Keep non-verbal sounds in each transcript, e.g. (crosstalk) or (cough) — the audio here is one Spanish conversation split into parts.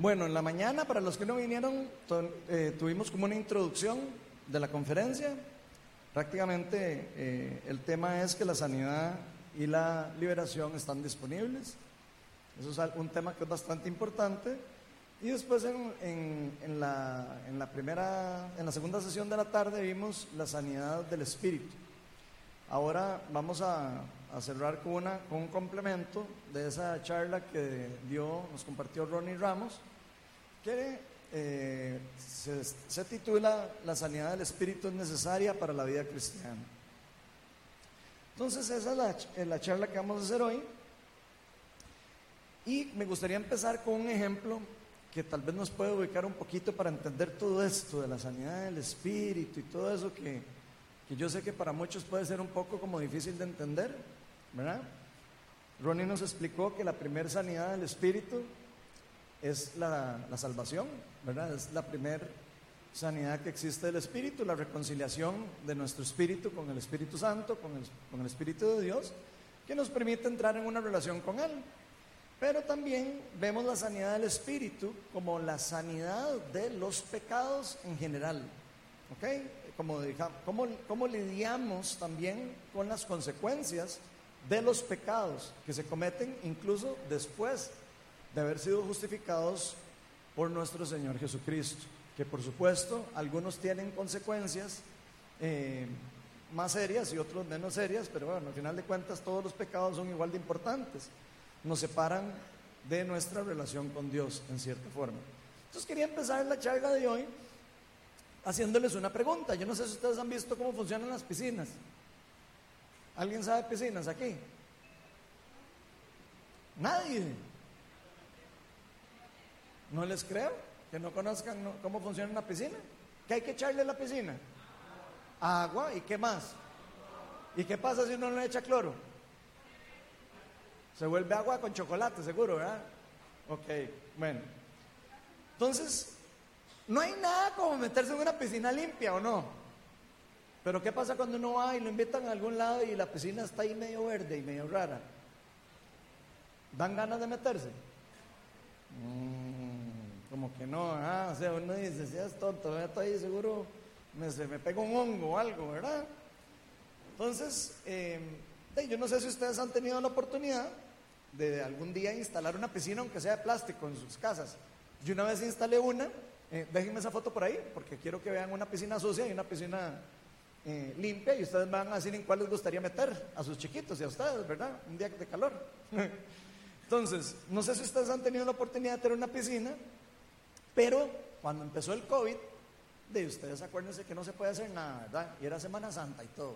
Bueno, en la mañana, para los que no vinieron, eh, tuvimos como una introducción de la conferencia. Prácticamente eh, el tema es que la sanidad y la liberación están disponibles. Eso es un tema que es bastante importante. Y después en, en, la, en, la, primera, en la segunda sesión de la tarde vimos la sanidad del espíritu. Ahora vamos a, a cerrar con, una, con un complemento de esa charla que dio, nos compartió Ronnie Ramos, que eh, se, titula La sanidad del espíritu es necesaria para la vida cristiana. Entonces esa es la, eh, la charla que vamos a hacer hoy. Y me gustaría empezar con un ejemplo que tal vez nos puede ubicar un poquito para entender todo esto de la sanidad del espíritu y todo eso que, que yo sé que para muchos puede ser un poco como difícil de entender. ¿verdad? Ronnie nos explicó que la primera sanidad del espíritu es la, salvación, ¿verdad? Es la primera sanidad que existe del espíritu, la reconciliación de nuestro espíritu con el Espíritu Santo, con el, con el Espíritu de Dios, que nos permite entrar en una relación con Él. Pero también vemos la sanidad del espíritu como la sanidad de los pecados en general. ¿Ok? Como, cómo, cómo lidiamos también con las consecuencias de los pecados que se cometen incluso después de haber sido justificados por nuestro Señor Jesucristo. Que por supuesto algunos tienen consecuencias eh, más serias y otros menos serias, pero bueno, al final de cuentas todos los pecados son igual de importantes. Nos separan de nuestra relación con Dios en cierta forma. Entonces quería empezar la charla de hoy haciéndoles una pregunta. Yo no sé si ustedes han visto cómo funcionan las piscinas. ¿Alguien sabe piscinas aquí? Nadie. No les creo que no conozcan cómo funciona una piscina. ¿Qué hay que echarle a la piscina? Agua y qué más. ¿Y qué pasa si uno no le echa cloro? Se vuelve agua con chocolate, seguro, ¿verdad? Ok, bueno. Entonces, no hay nada como meterse en una piscina limpia o no. Pero ¿qué pasa cuando uno va y lo invitan a algún lado y la piscina está ahí medio verde y medio rara? ¿Dan ganas de meterse? Mm, como que no, o sea, uno dice, si es tonto, estoy ahí seguro me, se me un hongo o algo, ¿verdad? Entonces, em, yo no sé si ustedes han tenido la oportunidad de algún día instalar una piscina, aunque sea de plástico, en sus casas. Yo una vez instalé una, eh, déjenme esa foto por ahí, porque quiero que vean una piscina sucia y una piscina eh, limpia y ustedes van a decir en cuál les gustaría meter a sus chiquitos y a ustedes, ¿verdad? Un día de calor. (laughs) Entonces, no sé si ustedes han tenido la oportunidad de tener una piscina, pero cuando empezó el COVID, de ustedes acuérdense que no se puede hacer nada, ¿verdad? Y era Semana Santa y todo.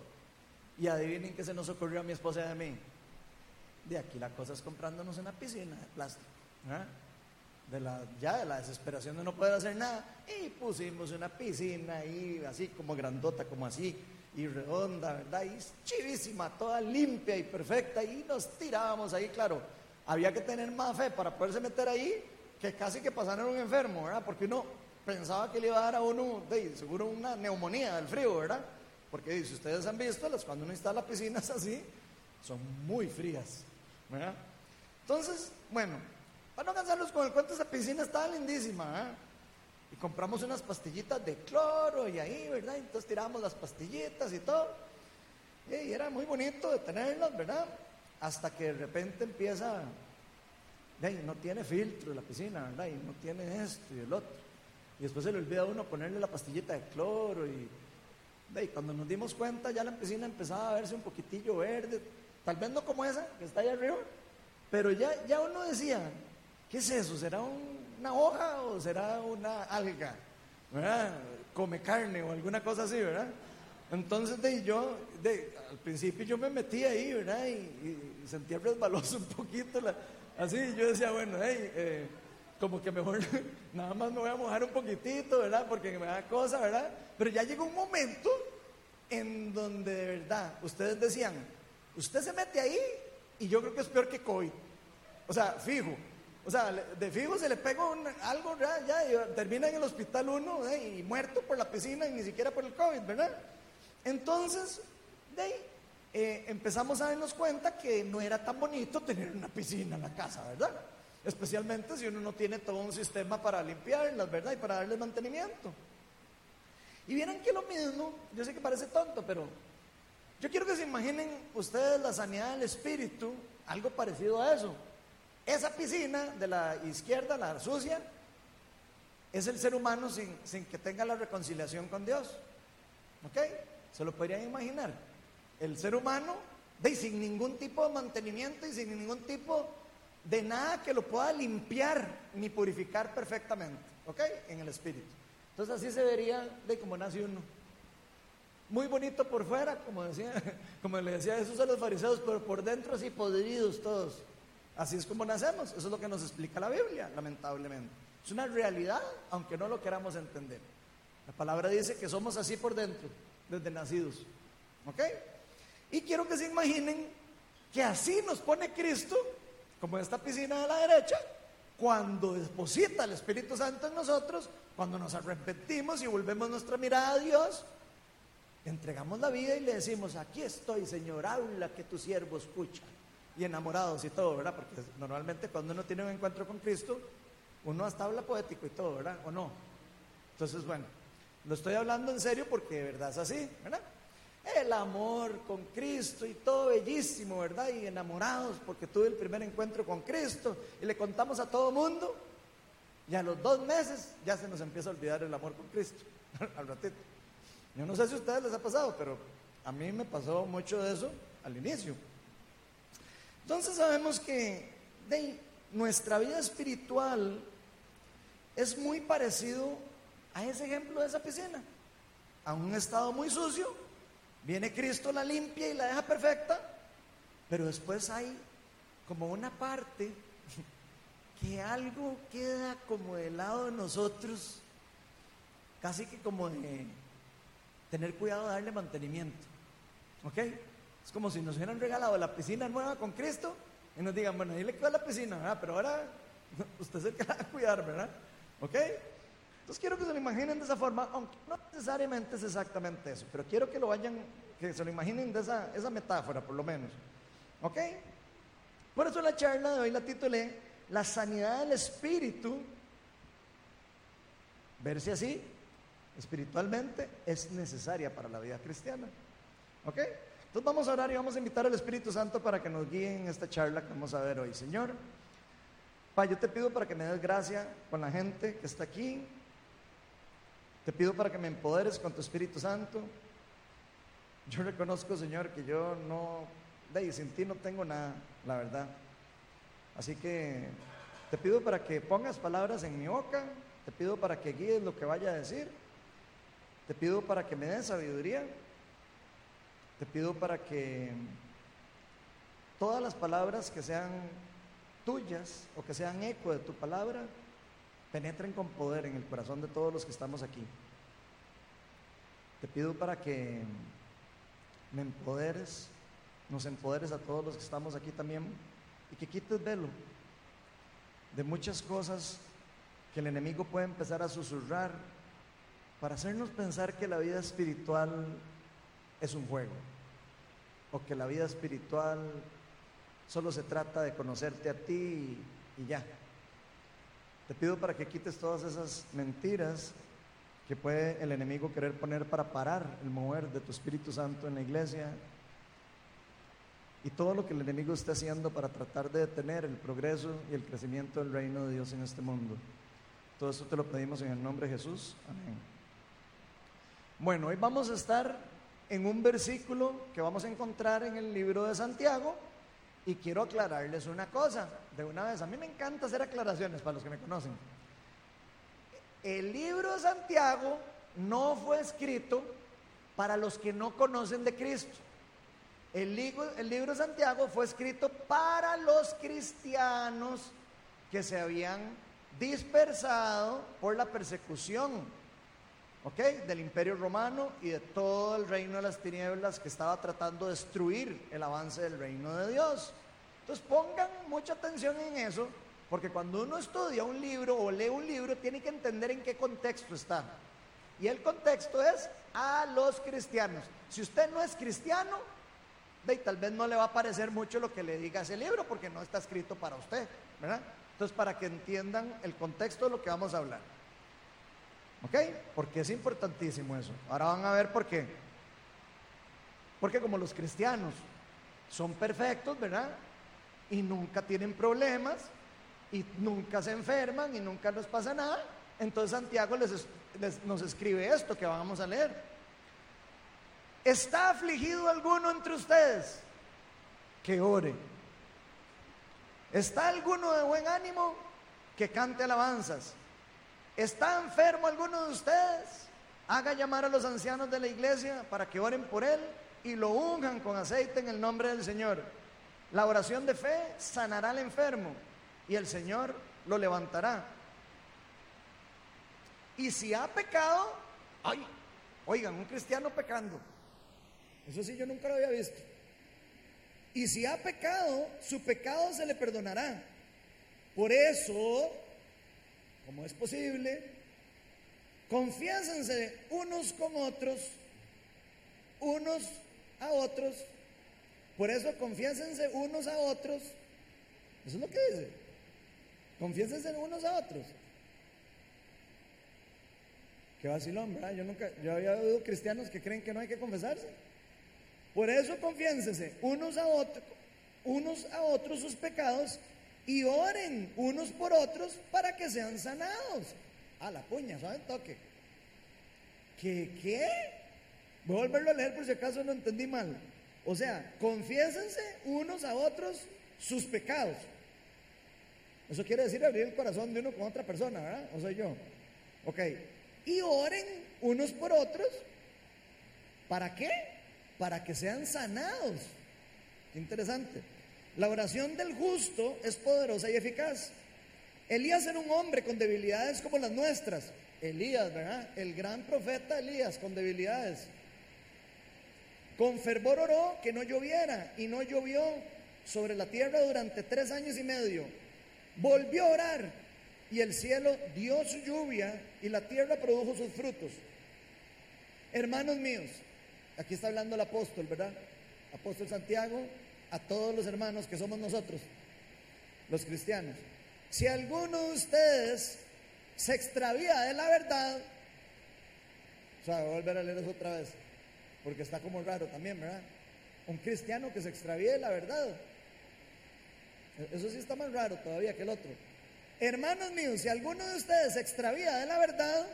Y adivinen qué se nos ocurrió a mi esposa y a mí. De aquí la cosa es comprándonos una piscina de plástico. ¿verdad? ya de la desesperación de no poder hacer nada, y pusimos una piscina ahí, así como grandota, como así, y redonda, ¿verdad? Y chivísima, toda limpia y perfecta, y nos tirábamos ahí, claro. Había que tener más fe para poderse meter ahí, que casi que pasaron un enfermo, ¿verdad? Porque uno pensaba que le iba a dar a uno, de, seguro, una neumonía del frío, ¿verdad? Porque si ustedes han visto, cuando uno instala piscinas (laughs) así, son muy frías, ¿verdad? Entonces, bueno, para no cansarlos con el cuento, esa piscina estaba lindísima. ¿eh? Y compramos unas pastillitas de cloro y ahí, ¿verdad? Entonces tiramos las pastillitas y todo. Y era muy bonito de tenerlas, ¿verdad? Hasta que de repente empieza, no tiene filtro la piscina, ¿verdad? Y no tiene esto y el otro. Y después se le olvida a uno ponerle la pastillita de cloro y, y cuando nos dimos cuenta ya la piscina empezaba a verse un poquitillo verde, tal vez no como esa que está ahí arriba, pero ya, ya uno decía, ¿Qué es eso? ¿Será una hoja o será una alga? ¿Verdad? Come carne o alguna cosa así, ¿verdad? Entonces de, yo, de, al principio yo me metí ahí, ¿verdad? Y, sentía resbaloso (laughs) un poquito, así, yo decía, bueno, hey, como que mejor (laughs) nada más me voy a mojar un poquitito, ¿verdad? Porque me da cosa, ¿verdad? Pero ya llegó un momento en donde de verdad ustedes decían, usted se mete ahí y yo creo que es peor que COVID. O sea, fijo, o sea, de fijo se le pega algo, ya, ya termina en el hospital uno y muerto por la piscina y ni siquiera por el COVID, ¿verdad? Entonces, de ahí eh, empezamos a darnos cuenta que no era tan bonito tener una piscina en la casa, ¿verdad? Especialmente si uno no tiene todo un sistema para limpiarlas, ¿verdad? Y para darles mantenimiento. Y vieran que lo mismo, yo sé que parece tonto, pero yo quiero que se imaginen ustedes la sanidad del espíritu, algo parecido a eso. Esa piscina de la izquierda, la sucia, es el ser humano sin, sin que tenga la reconciliación con Dios. ¿Ok? ¿Se lo podrían imaginar? El ser humano, de, sin ningún tipo de mantenimiento y sin ningún tipo de nada que lo pueda limpiar ni purificar perfectamente, ¿ok? En el espíritu. Entonces así se vería de cómo nace uno. Muy bonito por fuera, como decía, (laughs) como le decía Jesús a los fariseos, pero por dentro así podridos todos. Así es como nacemos. Eso es lo que nos explica la Biblia, lamentablemente. Es una realidad, aunque no lo queramos entender. La palabra dice que somos así por dentro, desde nacidos. ¿Ok? Y quiero que se imaginen que así nos pone Cristo como esta piscina de la derecha, cuando deposita el Espíritu Santo en nosotros, cuando nos arrepentimos y volvemos nuestra mirada a Dios, entregamos la vida y le decimos, aquí estoy, Señor, habla que tu siervo escucha. Y enamorados y todo, ¿verdad? Porque normalmente cuando uno tiene un encuentro con Cristo, uno hasta habla poético y todo, ¿verdad? ¿O no? Entonces, bueno, lo estoy hablando en serio porque de verdad es así, ¿verdad? El amor con Cristo y todo bellísimo, ¿verdad? Y enamorados porque tuve el primer encuentro con Cristo y le contamos a todo mundo. Y a los dos meses ya se nos empieza a olvidar el amor con Cristo, (laughs) al ratito. Yo no sé si a ustedes les ha pasado, pero a mí me pasó mucho de eso al inicio. Entonces sabemos que nuestra vida espiritual es muy parecido a ese ejemplo de esa piscina, a un estado muy sucio Viene Cristo, la limpia y la deja perfecta, pero después hay como una parte (laughs) que algo queda como del lado de nosotros, casi que como de tener cuidado de darle mantenimiento. ¿Ok? Es como si nos hubieran regalado la piscina nueva con Cristo y nos digan, bueno, dile que va la piscina, ¿verdad? pero ahora (laughs) usted es el que la a cuidar, ¿verdad? ¿Ok? Entonces quiero que se lo imaginen de esa forma, aunque no necesariamente es exactamente eso, pero quiero que lo vayan, que se lo imaginen de esa, esa metáfora por lo menos. ¿Ok? Por eso la charla de hoy la titulé La sanidad del espíritu, verse así, espiritualmente, es necesaria para la vida cristiana. ¿Ok? Entonces vamos a orar y vamos a invitar al Espíritu Santo para que nos guíe en esta charla que vamos a ver hoy. Señor, Pa, yo te pido para que me des gracia con la gente que está aquí, te pido para que me empoderes con tu Espíritu Santo. Yo reconozco, Señor, que yo no, de sin ti no tengo nada, la verdad. Así que te pido para que pongas palabras en mi boca, te pido para que guíes lo que vaya a decir, te pido para que me des sabiduría, te pido para que todas las palabras que sean tuyas o que sean eco de tu palabra, penetren con poder en el corazón de todos los que estamos aquí. Te pido para que me empoderes, nos empoderes a todos los que estamos aquí también y que quites velo de muchas cosas que el enemigo puede empezar a susurrar para hacernos pensar que la vida espiritual es un juego o que la vida espiritual solo se trata de conocerte a ti y, ya. Te pido para que quites todas esas mentiras que puede el enemigo querer poner para parar el mover de tu Espíritu Santo en la iglesia y todo lo que el enemigo está haciendo para tratar de detener el progreso y el crecimiento del reino de Dios en este mundo. Todo eso te lo pedimos en el nombre de Jesús. Amén. Bueno, hoy vamos a estar en un versículo que vamos a encontrar en el libro de Santiago y quiero aclararles una cosa de una vez. A mí me encanta hacer aclaraciones para los que me conocen. El libro de Santiago no fue escrito para los que no conocen de Cristo. El libro, el libro de Santiago fue escrito para los cristianos que se habían dispersado por la persecución Del imperio romano y de todo el reino de las tinieblas que estaba tratando de destruir el avance del reino de Dios. Entonces pongan mucha atención en eso, porque cuando uno estudia un libro o lee un libro, tiene que entender en qué contexto está. Y el contexto es a los cristianos. Si usted no es cristiano, tal vez no le va a parecer mucho lo que le diga ese libro, porque no está escrito para usted, ¿verdad? Entonces, para que entiendan el contexto de lo que vamos a hablar. ¿Ok? Porque es importantísimo eso. Ahora van a ver por qué. Porque como los cristianos son perfectos, ¿verdad? Y nunca tienen problemas, y nunca se enferman, y nunca les pasa nada, entonces Santiago les, nos escribe esto que vamos a leer. ¿Está afligido alguno entre ustedes? Que ore. ¿Está alguno de buen ánimo? Que cante alabanzas. ¿Está enfermo alguno de ustedes? Haga llamar a los ancianos de la iglesia para que oren por él y lo unjan con aceite en el nombre del Señor. La oración de fe sanará al enfermo y el Señor lo levantará. Y si ha pecado, ay, oigan, un cristiano pecando. Eso sí, yo nunca lo había visto. Y si ha pecado, su pecado se le perdonará. Por eso, como es posible, confiésense unos con otros, unos a otros. Por eso confiésense unos a otros. Eso es lo que dice. Confiésense unos a otros. Qué vacilón, ¿verdad? Yo nunca, yo había oído cristianos que creen que no hay que confesarse. Por eso confiénsense unos a otros, unos a otros sus pecados y oren unos por otros para que sean sanados. A la puña, ¿saben? Toque. ¿Qué qué? Voy a volverlo a leer por si acaso no entendí mal. O sea, confiésense unos a otros sus pecados. Eso quiere decir abrir el corazón de uno con otra persona, ¿verdad? O soy yo. Ok. Y oren unos por otros. ¿Para qué? para que sean sanados. interesante. La oración del justo es poderosa y eficaz. Elías era un hombre con debilidades como las nuestras. Elías, ¿verdad? El gran profeta Elías con debilidades. Con fervor oró que no lloviera y no llovió sobre la tierra durante tres años y medio. Volvió a orar y el cielo dio su lluvia y la tierra produjo sus frutos. Hermanos míos, Aquí está hablando el apóstol, ¿verdad? Apóstol Santiago, a todos los hermanos que somos nosotros, los cristianos. Si alguno de ustedes se extravía de la verdad, o sea, voy a volver a leer eso otra vez, porque está como raro también, ¿verdad? Un cristiano que se extravíe de la verdad. Eso sí está más raro todavía que el otro. Hermanos míos, si alguno de ustedes se extravía de la verdad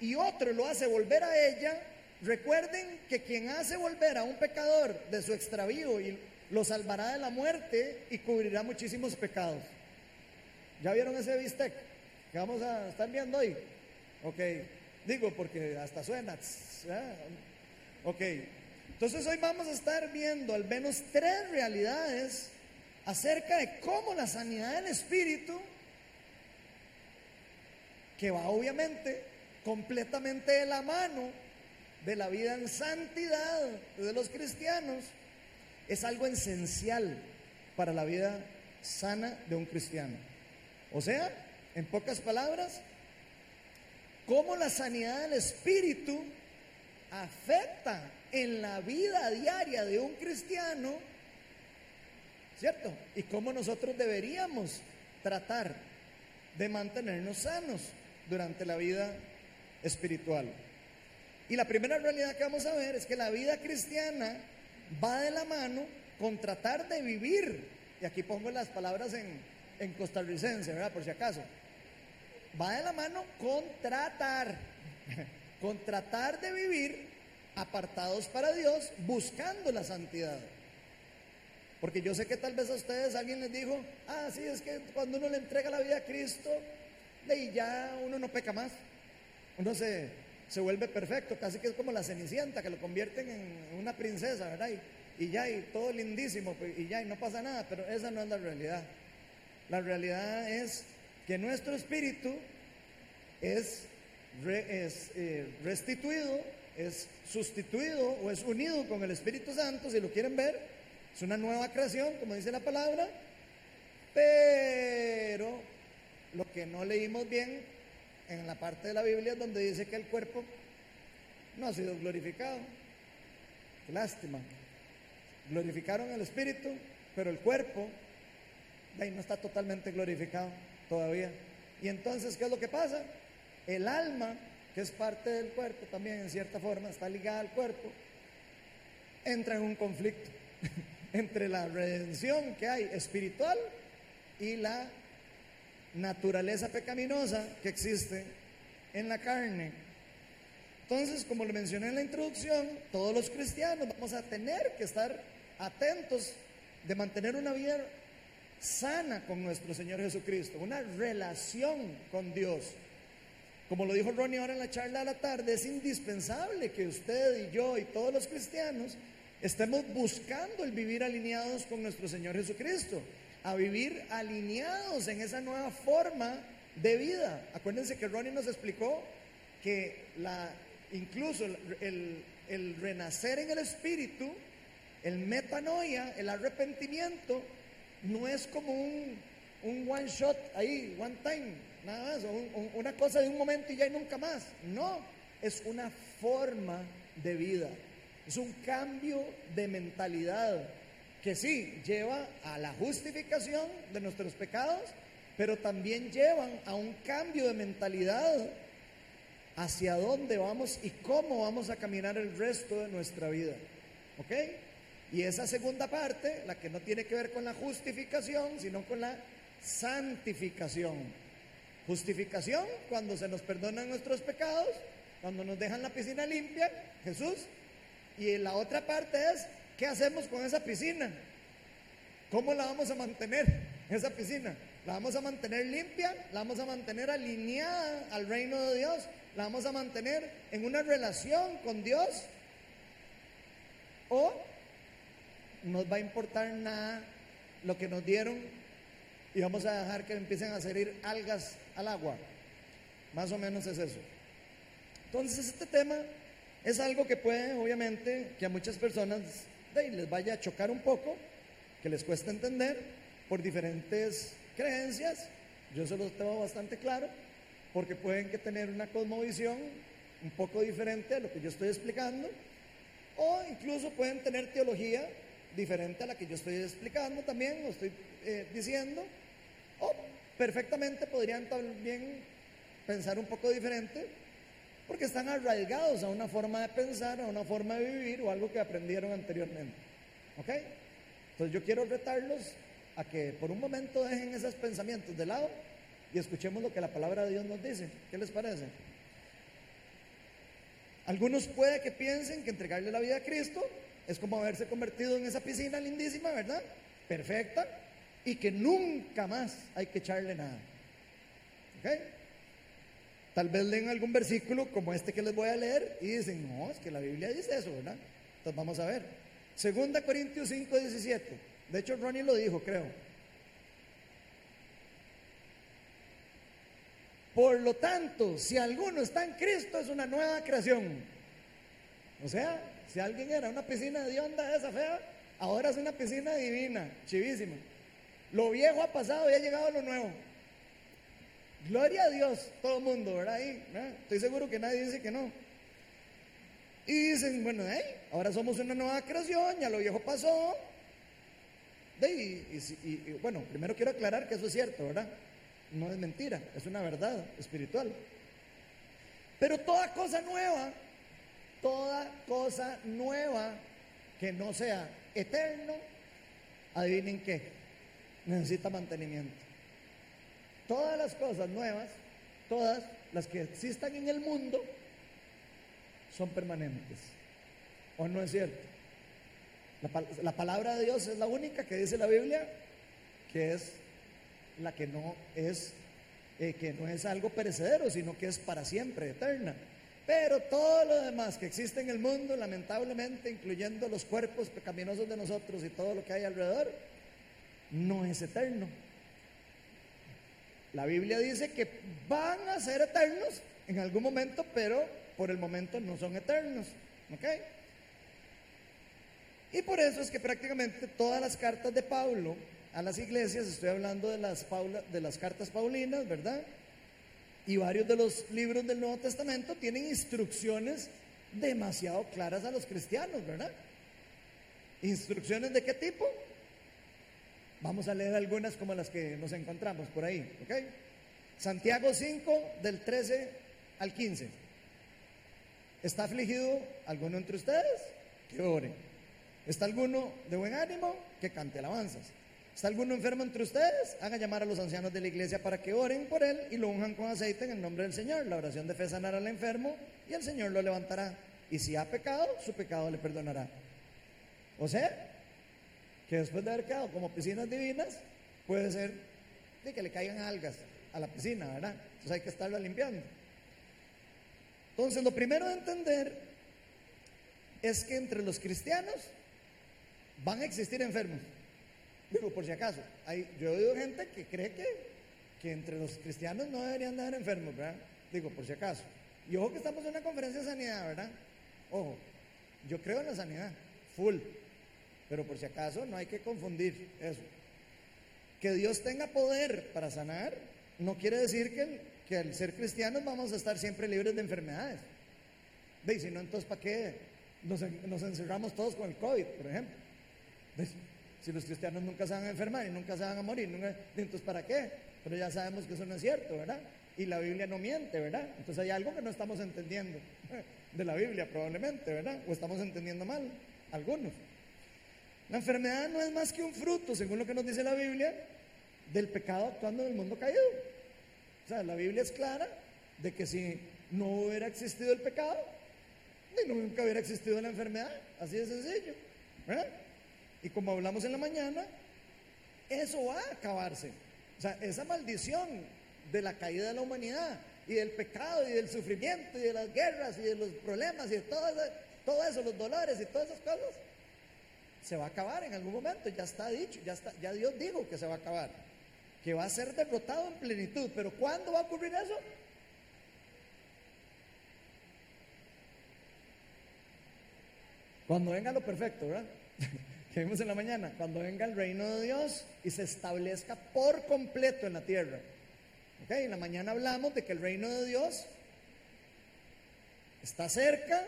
y otro lo hace volver a ella, Recuerden que quien hace volver a un pecador de su extravío y lo salvará de la muerte y cubrirá muchísimos pecados. ¿Ya vieron ese bistec que vamos a estar viendo hoy? Ok, digo porque hasta suena. Ok, entonces hoy vamos a estar viendo al menos tres realidades acerca de cómo la sanidad del espíritu, que va obviamente completamente de la mano de la vida en santidad de los cristianos es algo esencial para la vida sana de un cristiano. O sea, en pocas palabras, cómo la sanidad del espíritu afecta en la vida diaria de un cristiano, ¿cierto? Y cómo nosotros deberíamos tratar de mantenernos sanos durante la vida espiritual. Y la primera realidad que vamos a ver es que la vida cristiana va de la mano con tratar de vivir, y aquí pongo las palabras en, en costarricense, ¿verdad? Por si acaso. Va de la mano con tratar, (laughs) con tratar de vivir apartados para Dios, buscando la santidad. Porque yo sé que tal vez a ustedes alguien les dijo, ah, sí, es que cuando uno le entrega la vida a Cristo, de ya uno no peca más. Uno se, se vuelve perfecto, casi que es como la cenicienta, que lo convierten en una princesa, ¿verdad? Y, ya, y todo lindísimo, pues, y ya, y no pasa nada, pero esa no es la realidad. La realidad es que nuestro espíritu es, eh, restituido, es sustituido o es unido con el Espíritu Santo, si lo quieren ver, es una nueva creación, como dice la palabra, pero lo que no leímos bien en la parte de la Biblia donde dice que el cuerpo no ha sido glorificado. Lástima. Glorificaron el espíritu, pero el cuerpo ahí no está totalmente glorificado. todavía. Y entonces, ¿qué es lo que pasa? El alma, que es parte del cuerpo también en cierta forma, está ligada al cuerpo, entra en un conflicto (laughs) entre la redención que hay espiritual y la naturaleza pecaminosa que existe en la carne. Entonces, como le mencioné en la introducción, todos los cristianos vamos a tener que estar atentos de mantener una vida sana con nuestro Señor Jesucristo, una relación con Dios. Como lo dijo Ronnie ahora en la charla de la tarde, es indispensable que usted y yo y todos los cristianos estemos buscando el vivir alineados con nuestro Señor Jesucristo, a vivir alineados en esa nueva forma de vida. Acuérdense que Ronnie nos explicó que la, incluso el, el renacer en el Espíritu, el metanoia, el arrepentimiento, no es como un, un one shot ahí, one time, nada más, o una cosa de un momento y ya y nunca más. No, es una forma de vida, es un cambio de mentalidad que sí lleva a la justificación de nuestros pecados, pero también llevan a un cambio de mentalidad hacia dónde vamos y cómo vamos a caminar el resto de nuestra vida. ¿Ok? Y esa segunda parte, la que no tiene que ver con la justificación, sino con la santificación. Justificación cuando se nos perdonan nuestros pecados, cuando nos dejan la piscina limpia, Jesús. Y la otra parte es, ¿qué hacemos con esa piscina? ¿Cómo la vamos a mantener, esa piscina? ¿La vamos a mantener limpia? ¿La vamos a mantener alineada al reino de Dios? ¿La vamos a mantener en una relación con Dios? ¿O nos va a importar nada lo que nos dieron y vamos a dejar que empiecen a salir algas al agua. Más o menos es eso. Entonces este tema es algo que puede, obviamente, que a muchas personas les vaya a chocar un poco, que les cuesta entender por diferentes creencias. Yo se los tengo bastante claro, porque pueden que tener una cosmovisión un poco diferente a lo que yo estoy explicando, o incluso pueden tener teología diferente a la que yo estoy explicando también, o estoy eh, diciendo, o perfectamente podrían también pensar un poco diferente, porque están arraigados a una forma de pensar, a una forma de vivir o algo que aprendieron anteriormente. ¿Ok? Entonces yo quiero retarlos a que por un momento dejen esos pensamientos de lado y escuchemos lo que la palabra de Dios nos dice. ¿Qué les parece? Algunos puede que piensen que entregarle la vida a Cristo es como haberse convertido en esa piscina lindísima, ¿verdad? Perfecta. Y que nunca más hay que echarle nada. ¿Ok? Tal vez leen algún versículo como este que les voy a leer y dicen, no, es que la Biblia dice eso, ¿verdad? Entonces vamos a ver. Segunda Corintios 5, 17. De hecho, Ronnie lo dijo, creo. Por lo tanto, si alguno está en Cristo, es una nueva creación. O sea, si alguien era una piscina de onda esa fea, ahora es una piscina divina, chivísima. Lo viejo ha pasado y ha llegado lo nuevo. Gloria a Dios, todo el mundo, ¿verdad? Ahí, Estoy seguro que nadie dice que no. Y dicen, bueno, ahora somos una nueva creación, ya lo viejo pasó. y, bueno, primero quiero aclarar que eso es cierto, ¿verdad? No es mentira, es una verdad espiritual. Pero toda cosa nueva toda cosa nueva que no sea eterno, adivinen qué, necesita mantenimiento. Todas las cosas nuevas, todas las que existan en el mundo, son permanentes. ¿O no es cierto? La, palabra de Dios es la única que dice la Biblia que es la que no es, eh, que no es algo perecedero, sino que es para siempre, eterna. Pero todo lo demás que existe en el mundo, lamentablemente, incluyendo los cuerpos pecaminosos de nosotros y todo lo que hay alrededor, no es eterno. La Biblia dice que van a ser eternos en algún momento, pero por el momento no son eternos. ¿Ok? Y por eso es que prácticamente todas las cartas de Pablo a las iglesias, estoy hablando de las, de las cartas paulinas, ¿verdad? Y varios de los libros del Nuevo Testamento tienen instrucciones demasiado claras a los cristianos, ¿verdad? ¿Instrucciones de qué tipo? Vamos a leer algunas como las que nos encontramos por ahí, ¿ok? Santiago 5, del 13 al 15. ¿Está afligido alguno entre ustedes? Que ore. ¿Está alguno de buen ánimo? Que cante alabanzas. ¿Está alguno enfermo entre ustedes? Haga llamar a los ancianos de la iglesia para que oren por él y lo unjan con aceite en el nombre del Señor. La oración de fe sanará al enfermo y el Señor lo levantará. Y si ha pecado, su pecado le perdonará. O sea, que después de haber quedado como piscinas divinas, puede ser de que le caigan algas a la piscina, ¿verdad? Entonces hay que estarla limpiando. Entonces, lo primero de entender es que entre los cristianos van a existir enfermos. Digo, por si acaso, hay, yo he oído gente que cree que, que entre los cristianos no deberían de haber enfermos, ¿verdad? Digo, por si acaso. Y ojo que estamos en una conferencia de sanidad, ¿verdad? Ojo, yo creo en la sanidad, full. Pero por si acaso no hay que confundir eso. Que Dios tenga poder para sanar no quiere decir que, que al ser cristianos vamos a estar siempre libres de enfermedades. ¿Veis? Si no, entonces ¿para qué nos, encerramos todos con el COVID, por ejemplo? Si los cristianos nunca se van a enfermar y nunca se van a morir, entonces ¿para qué? Pero ya sabemos que eso no es cierto, ¿verdad? Y la Biblia no miente, ¿verdad? Entonces hay algo que no estamos entendiendo de la Biblia probablemente, ¿verdad? O estamos entendiendo mal, algunos. La enfermedad no es más que un fruto, según lo que nos dice la Biblia, del pecado actuando en el mundo caído. O sea, la Biblia es clara de que si no hubiera existido el pecado, ni nunca hubiera existido la enfermedad. Así de sencillo. Y como hablamos en la mañana, eso va a acabarse. O sea, esa maldición de la caída de la humanidad y del pecado y del sufrimiento y de las guerras y de los problemas y de todo eso, todo eso los dolores y todas esas cosas, se va a acabar en algún momento, ya está dicho, ya, está, ya Dios dijo que se va a acabar, que va a ser derrotado en plenitud, pero ¿cuándo va a ocurrir eso? Cuando venga lo perfecto, ¿verdad? (laughs) que vimos en la mañana, cuando venga el reino de Dios y se establezca por completo en la tierra. ¿Ok? En la mañana hablamos de que el reino de Dios está cerca,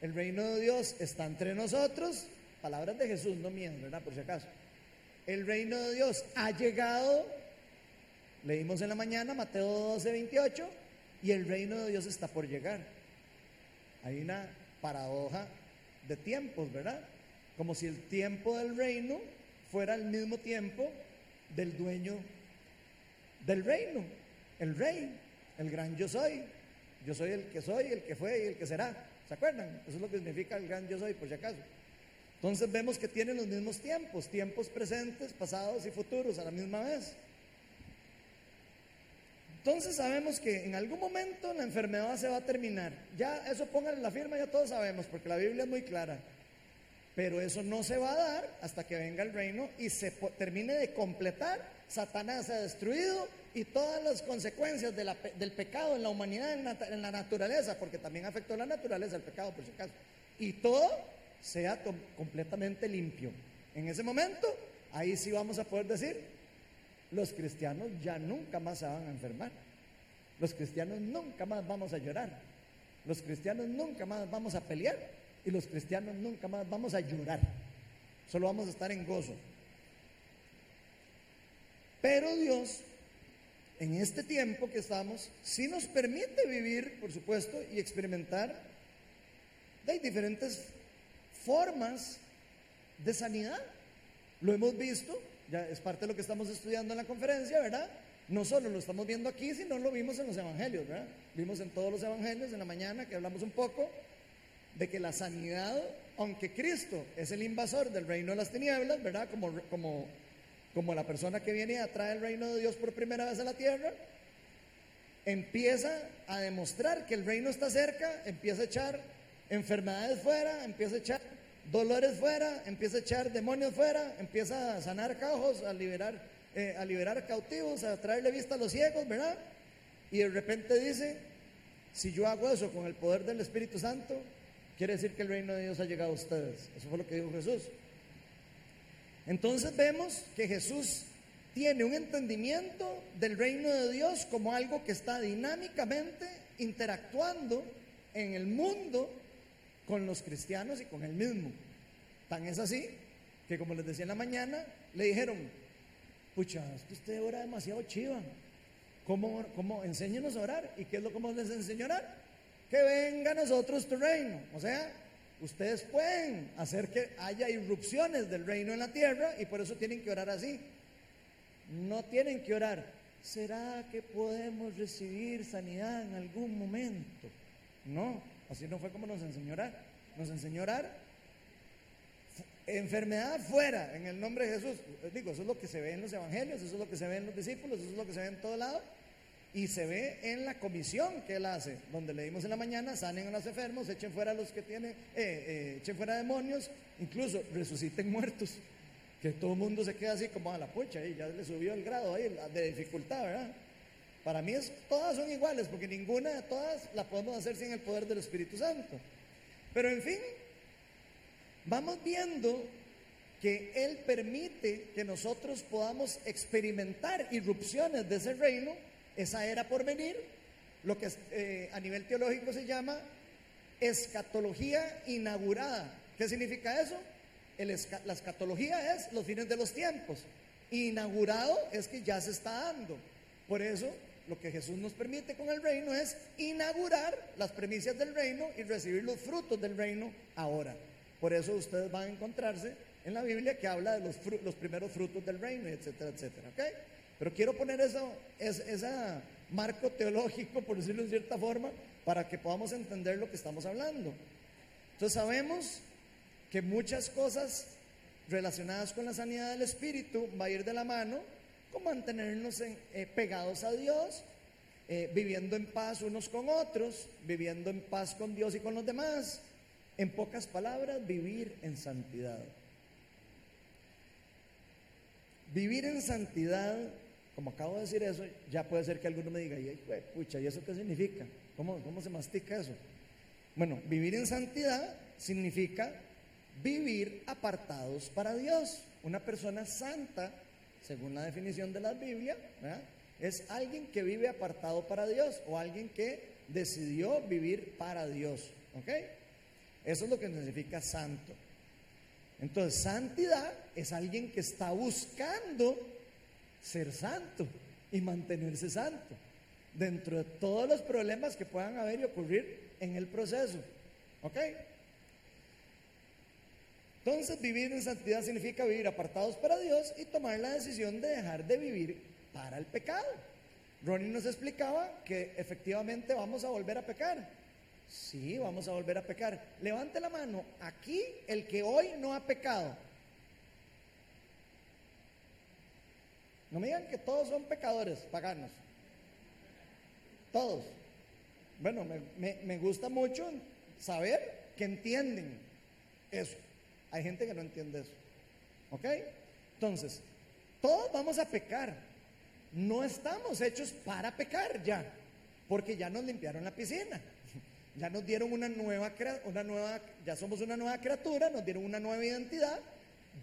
el reino de Dios está entre nosotros Palabras de Jesús, no mías, ¿verdad? Por si acaso. El reino de Dios ha llegado, leímos en la mañana Mateo 12, 28, y el reino de Dios está por llegar. Hay una paradoja de tiempos, ¿verdad? Como si el tiempo del reino fuera el mismo tiempo del dueño del reino, el rey, el gran yo soy. Yo soy el que soy, el que fue y el que será. ¿Se acuerdan? Eso es lo que significa el gran yo soy, por si acaso. Entonces vemos que tienen los mismos tiempos, tiempos presentes, pasados y futuros a la misma vez. Entonces sabemos que en algún momento la enfermedad se va a terminar. Ya eso pongan la firma, ya todos sabemos, porque la Biblia es muy clara. Pero eso no se va a dar hasta que venga el reino y se termine de completar. Satanás ha destruido y todas las consecuencias del pecado en la humanidad, en la, en la naturaleza, porque también afectó la naturaleza el pecado, por si acaso. Y todo sea completamente limpio. En ese momento, ahí sí vamos a poder decir, los cristianos ya nunca más se van a enfermar. Los cristianos nunca más vamos a llorar. Los cristianos nunca más vamos a pelear. Y los cristianos nunca más vamos a llorar. Solo vamos a estar en gozo. Pero Dios, en este tiempo que estamos, sí nos permite vivir, por supuesto, y experimentar de diferentes formas de sanidad. Lo hemos visto, ya es parte de lo que estamos estudiando en la conferencia, ¿verdad? No solo lo estamos viendo aquí, sino lo vimos en los evangelios, ¿verdad? Vimos en todos los evangelios en la mañana que hablamos un poco de que la sanidad, aunque Cristo es el invasor del reino de las tinieblas, ¿verdad? Como, como, como la persona que viene a traer el reino de Dios por primera vez a la tierra, empieza a demostrar que el reino está cerca, empieza a echar enfermedades fuera, empieza a echar dolores fuera, empieza a echar demonios fuera, empieza a sanar cajos, a liberar, eh, a liberar cautivos, a traerle vista a los ciegos, ¿verdad? Y de repente dice, si yo hago eso con el poder del Espíritu Santo, quiere decir que el reino de Dios ha llegado a ustedes. Eso fue lo que dijo Jesús. Entonces vemos que Jesús tiene un entendimiento del reino de Dios como algo que está dinámicamente interactuando en el mundo con los cristianos y con él mismo. Tan es así que como les decía en la mañana, le dijeron, pucha, es que usted ora demasiado chiva. ¿cómo, cómo enséñenos a orar? ¿Y qué es lo que les enseño a orar? Que venga a nosotros tu reino. O sea, ustedes pueden hacer que haya irrupciones del reino en la tierra y por eso tienen que orar así. No tienen que orar. ¿Será que podemos recibir sanidad en algún momento? No, así no fue como nos enseñó orar. Nos enseñó orar enfermedad fuera en el nombre de Jesús. Digo, eso es lo que se ve en los evangelios, eso es lo que se ve en los discípulos, eso es lo que se ve en todo lado. Y se ve en la comisión que él hace, donde leímos en la mañana, sanen a los enfermos, echen fuera a los que tienen, eh, eh, echen fuera demonios, incluso resuciten muertos. Que todo el mundo se queda así como a la pucha, y ya le subió el grado ahí de dificultad, ¿verdad? Para mí todas son iguales, porque ninguna de todas la podemos hacer sin el poder del Espíritu Santo. Pero en fin, vamos viendo que Él permite que nosotros podamos experimentar irrupciones de ese reino, esa era por venir, lo que eh, a nivel teológico se llama escatología inaugurada. ¿Qué significa eso? la escatología es los fines de los tiempos. Inaugurado es que ya se está dando. Por eso lo que Jesús nos permite con el reino es inaugurar las premisas del reino y recibir los frutos del reino ahora. Por eso ustedes van a encontrarse en la Biblia que habla de los, los primeros frutos del reino, etcétera, etcétera. Pero quiero poner eso, ese marco teológico, por decirlo de cierta forma, para que podamos entender lo que estamos hablando. Entonces sabemos que muchas cosas relacionadas con la sanidad del espíritu va a ir de la mano con mantenernos eh, pegados a Dios, eh, viviendo en paz unos con otros, viviendo en paz con Dios y con los demás, en pocas palabras, vivir en santidad. Vivir en santidad, como acabo de decir eso, ya puede ser que alguno me diga, y, pucha, ¿y eso qué significa? ¿Cómo, ¿Cómo se mastica eso? Bueno, vivir en santidad significa vivir apartados para Dios. Una persona santa, según la definición de la Biblia, es alguien que vive apartado para Dios o alguien que decidió vivir para Dios. ¿Ok? Eso es lo que significa santo. Entonces, santidad es alguien que está buscando ser santo y mantenerse santo dentro de todos los problemas que puedan haber y ocurrir en el proceso. ¿Ok? Entonces, vivir en santidad significa vivir apartados para Dios y tomar la decisión de dejar de vivir para el pecado. Ronnie nos explicaba que efectivamente vamos a volver a pecar. Sí, vamos a volver a pecar. Levante la mano. Aquí el que hoy no ha pecado. No me digan que todos son pecadores paganos. Todos. Bueno, me, gusta mucho saber que entienden eso. Hay gente que no entiende eso. ¿Ok? Entonces, todos vamos a pecar. No estamos hechos para pecar ya, porque ya nos limpiaron la piscina. (laughs) Ya nos dieron una nueva, una nueva, ya somos una nueva criatura, nos dieron una nueva identidad.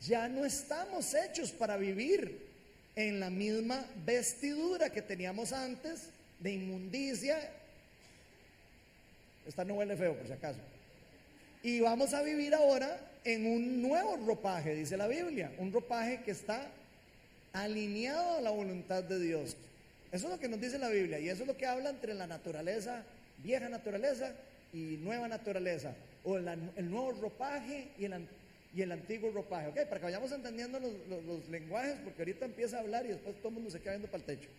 Ya no estamos hechos para vivir en la misma vestidura que teníamos antes de inmundicia. Esta no huele feo, por si acaso. Y vamos a vivir ahora en un nuevo ropaje, dice la Biblia, un ropaje que está alineado a la voluntad de Dios. Eso es lo que nos dice la Biblia y eso es lo que habla entre la naturaleza vieja naturaleza y nueva naturaleza, o el nuevo ropaje y el, y el antiguo ropaje. ¿Ok? Para que vayamos entendiendo los, lenguajes, porque ahorita empieza a hablar y después todo el mundo se queda viendo para el techo.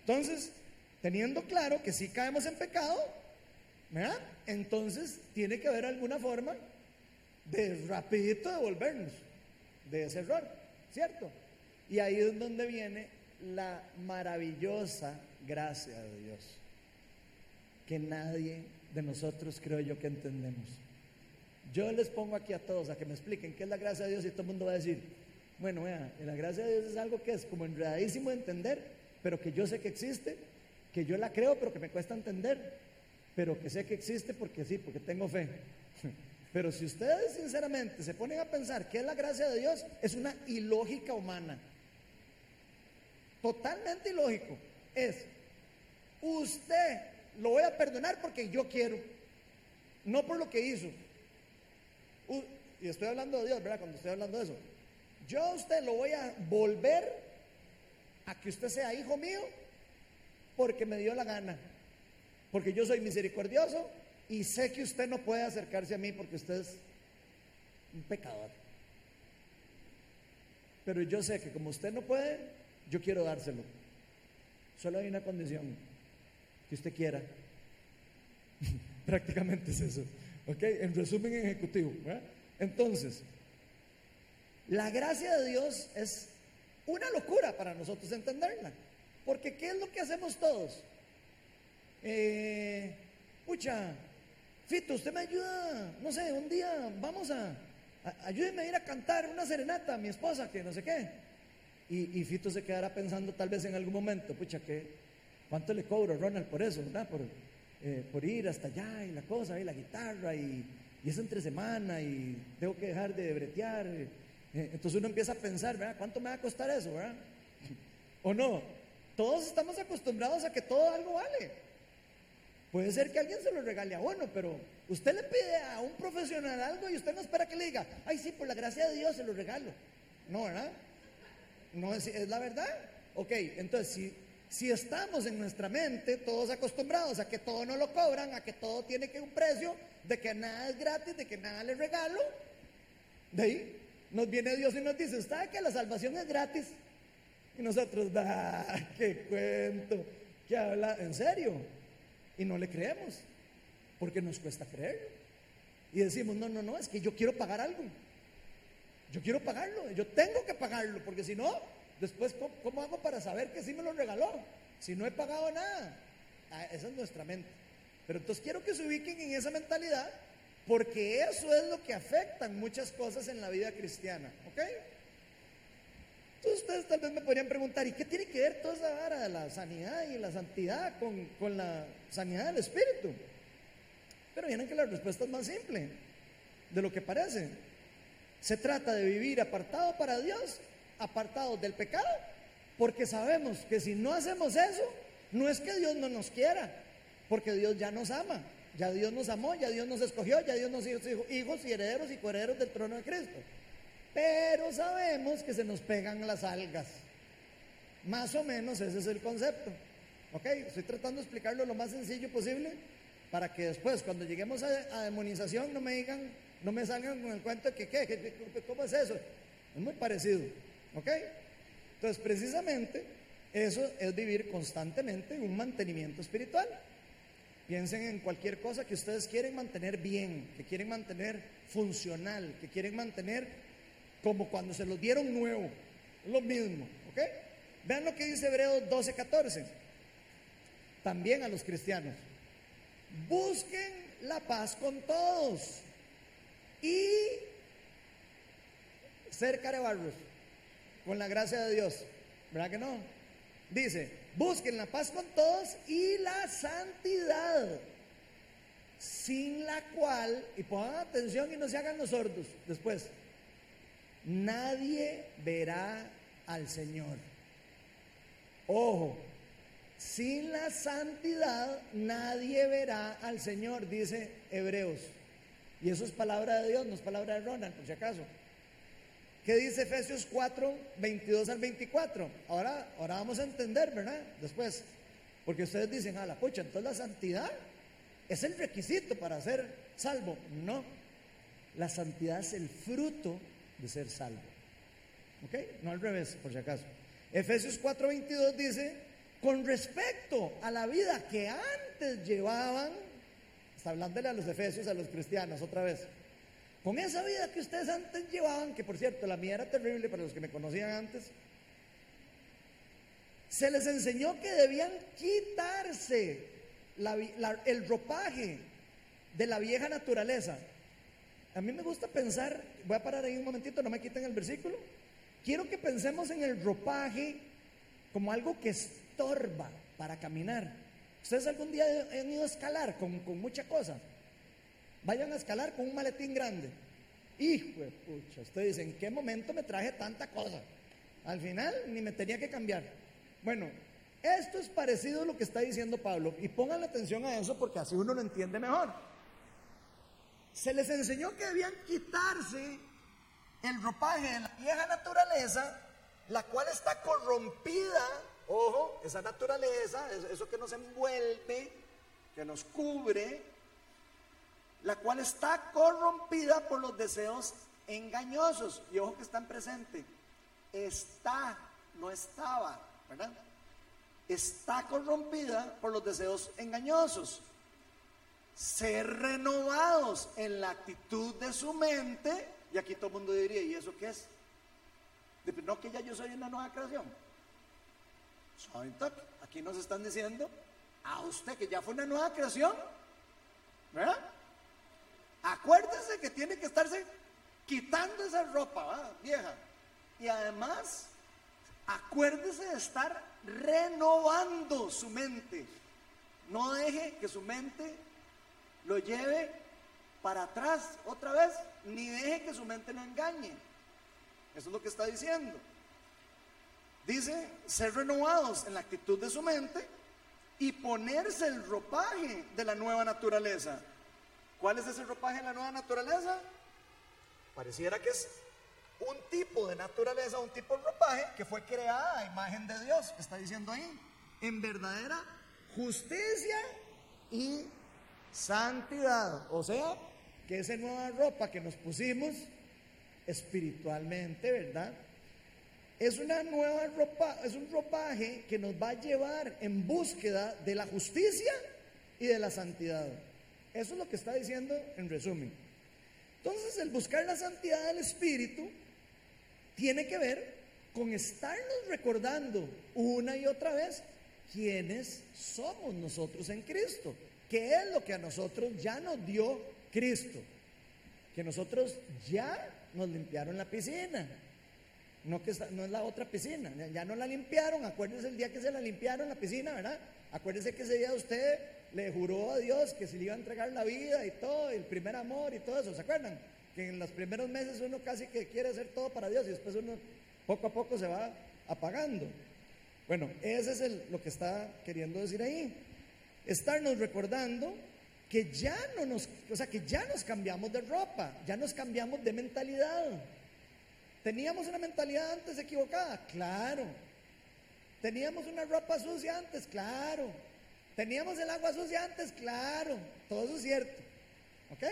Entonces, teniendo claro que si caemos en pecado. Entonces tiene que haber alguna forma de rapidito devolvernos de ese error, ¿cierto? Y ahí es donde viene la maravillosa gracia de Dios que nadie de nosotros creo yo que entendemos. Yo les pongo aquí a todos a que me expliquen qué es la gracia de Dios y todo el mundo va a decir, bueno, vea, la gracia de Dios es algo que es como enredadísimo de entender, pero que yo sé que existe, que yo la creo, pero que me cuesta entender, pero que sé que existe porque sí, porque tengo fe. (laughs) Pero si ustedes sinceramente se ponen a pensar qué es la gracia de Dios, es una ilógica humana. Totalmente ilógico. Es, usted lo voy a perdonar porque yo quiero, no por lo que hizo. y estoy hablando de Dios, ¿verdad? Cuando estoy hablando de eso. Yo a usted lo voy a volver a que usted sea hijo mío porque me dio la gana, porque yo soy misericordioso y sé que usted no puede acercarse a mí porque usted es un pecador. Pero yo sé que como usted no puede, yo quiero dárselo. Solo hay una condición, que usted quiera. (laughs) Prácticamente es eso. ¿Ok? En resumen ejecutivo. Entonces, la gracia de Dios es una locura para nosotros entenderla. Porque ¿qué es lo que hacemos todos? Eh, Fito, usted me ayuda, no sé, un día vamos a, ayúdeme a ir a cantar una serenata a mi esposa, que no sé qué. Y, Fito se quedará pensando tal vez en algún momento, pucha, ¿qué, ¿cuánto le cobro Ronald por eso, verdad? Por, eh, por ir hasta allá y la cosa, y la guitarra, y, y es entre semana, y tengo que dejar de bretear. Eh, entonces uno empieza a pensar, ¿verdad? ¿Cuánto me va a costar eso, verdad? (laughs) ¿O no? Todos estamos acostumbrados a que todo algo vale. Puede ser que alguien se lo regale a uno, pero usted le pide a un profesional algo y usted no espera que le diga, ay, sí, por la gracia de Dios se lo regalo. No, ¿verdad? No es, es la verdad. Ok, entonces si, si estamos en nuestra mente todos acostumbrados a que todo no lo cobran, a que todo tiene que un precio, de que nada es gratis, de que nada le regalo, de ahí nos viene Dios y nos dice, ¿sabe que la salvación es gratis? Y nosotros, da, qué cuento, ¿qué habla? ¿En serio? Y no le creemos, porque nos cuesta creerlo. Y decimos, no, no, no, es que yo quiero pagar algo. Yo quiero pagarlo, yo tengo que pagarlo, porque si no, después, ¿cómo, hago para saber que sí me lo regaló? Si no he pagado nada. Ah, esa es nuestra mente. Pero entonces quiero que se ubiquen en esa mentalidad, porque eso es lo que afecta muchas cosas en la vida cristiana. ¿Ok? Entonces ustedes tal vez me podrían preguntar, ¿y qué tiene que ver toda esa vara de la sanidad y la santidad con, con la sanidad del espíritu? Pero vienen que la respuesta es más simple de lo que parece. Se trata de vivir apartado para Dios, apartado del pecado, porque sabemos que si no hacemos eso, no es que Dios no nos quiera, porque Dios ya nos ama, ya Dios nos amó, ya Dios nos escogió, ya Dios nos hizo hijos y herederos y coherederos del trono de Cristo. Pero sabemos que se nos pegan las algas. Más o menos ese es el concepto. ¿Ok? Estoy tratando de explicarlo lo más sencillo posible para que después, cuando lleguemos a, demonización, no me digan, no me salgan con el cuento de que, ¿qué? ¿Cómo es eso? Es muy parecido. ¿Ok? Entonces, precisamente, eso es vivir constantemente un mantenimiento espiritual. Piensen en cualquier cosa que ustedes quieren mantener bien, que quieren mantener funcional, que quieren mantener como cuando se los dieron nuevo. Lo mismo, ¿ok? Vean lo que dice Hebreos 12, 14. También a los cristianos. Busquen la paz con todos y ser carebarros con la gracia de Dios. ¿Verdad que no? Dice, busquen la paz con todos y la santidad, sin la cual, y pongan atención y no se hagan los sordos después, nadie verá al Señor. Ojo, sin la santidad nadie verá al Señor, dice Hebreos. Y eso es palabra de Dios, no es palabra de Ronald, por si acaso. ¿Qué dice Efesios 4, 22 al 24? Ahora, ahora vamos a entender, ¿verdad? Después, porque ustedes dicen, a la pucha, entonces la santidad es el requisito para ser salvo. No, la santidad es el fruto de ser salvo. ¿Ok? No al revés, por si acaso. Efesios 4:22 dice, con respecto a la vida que antes llevaban, está hablándole a los efesios, a los cristianos otra vez, con esa vida que ustedes antes llevaban, que por cierto la mía era terrible para los que me conocían antes, se les enseñó que debían quitarse el ropaje de la vieja naturaleza a mí me gusta pensar, voy a parar ahí un momentito, no me quiten el versículo. Quiero que pensemos en el ropaje como algo que estorba para caminar. ¿Ustedes algún día han ido a escalar con, con mucha cosa? Vayan a escalar con un maletín grande. Hijo de pucha, usted dice, ¿en qué momento me traje tanta cosa? Al final ni me tenía que cambiar. Bueno, esto es parecido a lo que está diciendo Pablo y pongan atención a eso porque así uno lo entiende mejor se les enseñó que debían quitarse el ropaje de la vieja naturaleza, la cual está corrompida ojo, esa naturaleza, eso que nos envuelve, que nos cubre, la cual está corrompida por los deseos engañosos. Y ojo que están presentes. Está, no estaba, ¿verdad? Está corrompida por los deseos engañosos. Ser renovados en la actitud de su mente. Y aquí todo el mundo diría, ¿y eso qué es? No que ya yo soy una nueva creación. Aquí nos están diciendo a usted que ya fue una nueva creación. ¿Verdad? Acuérdese que tiene que estarse quitando esa ropa vieja. Y además, acuérdese de estar renovando su mente. No deje que su mente lo lleve para atrás otra vez, ni deje que su mente lo engañe. Eso es lo que está diciendo. Dice ser renovados en la actitud de su mente y ponerse el ropaje de la nueva naturaleza. ¿Cuál es ese ropaje de la nueva naturaleza? Pareciera que es un tipo de naturaleza, un tipo de ropaje que fue creada a imagen de Dios, está diciendo ahí, en verdadera justicia y santidad. O sea, que esa nueva ropa que nos pusimos espiritualmente, ¿verdad? Es una nueva ropa, es un ropaje que nos va a llevar en búsqueda de la justicia y de la santidad. Eso es lo que está diciendo en resumen. Entonces, el buscar la santidad del Espíritu tiene que ver con estarnos recordando una y otra vez quiénes somos nosotros en Cristo, qué es lo que a nosotros ya nos dio Cristo, que nosotros ya nos limpiaron la piscina, no, que no es la otra piscina, ya no la limpiaron, acuérdense el día que se la limpiaron la piscina, ¿verdad? Acuérdese que ese día usted le juró a Dios que se le iba a entregar la vida y todo, el primer amor y todo eso, ¿se acuerdan? Que en los primeros meses uno casi que quiere hacer todo para Dios y después uno poco a poco se va apagando. Bueno, ese es lo que está queriendo decir ahí. Estarnos recordando que ya no nos, o sea, que ya nos cambiamos de ropa, ya nos cambiamos de mentalidad. Teníamos una mentalidad antes equivocada, claro. Teníamos una ropa sucia antes, claro. Teníamos el agua sucia antes, claro. Todo eso es cierto. ¿Ok?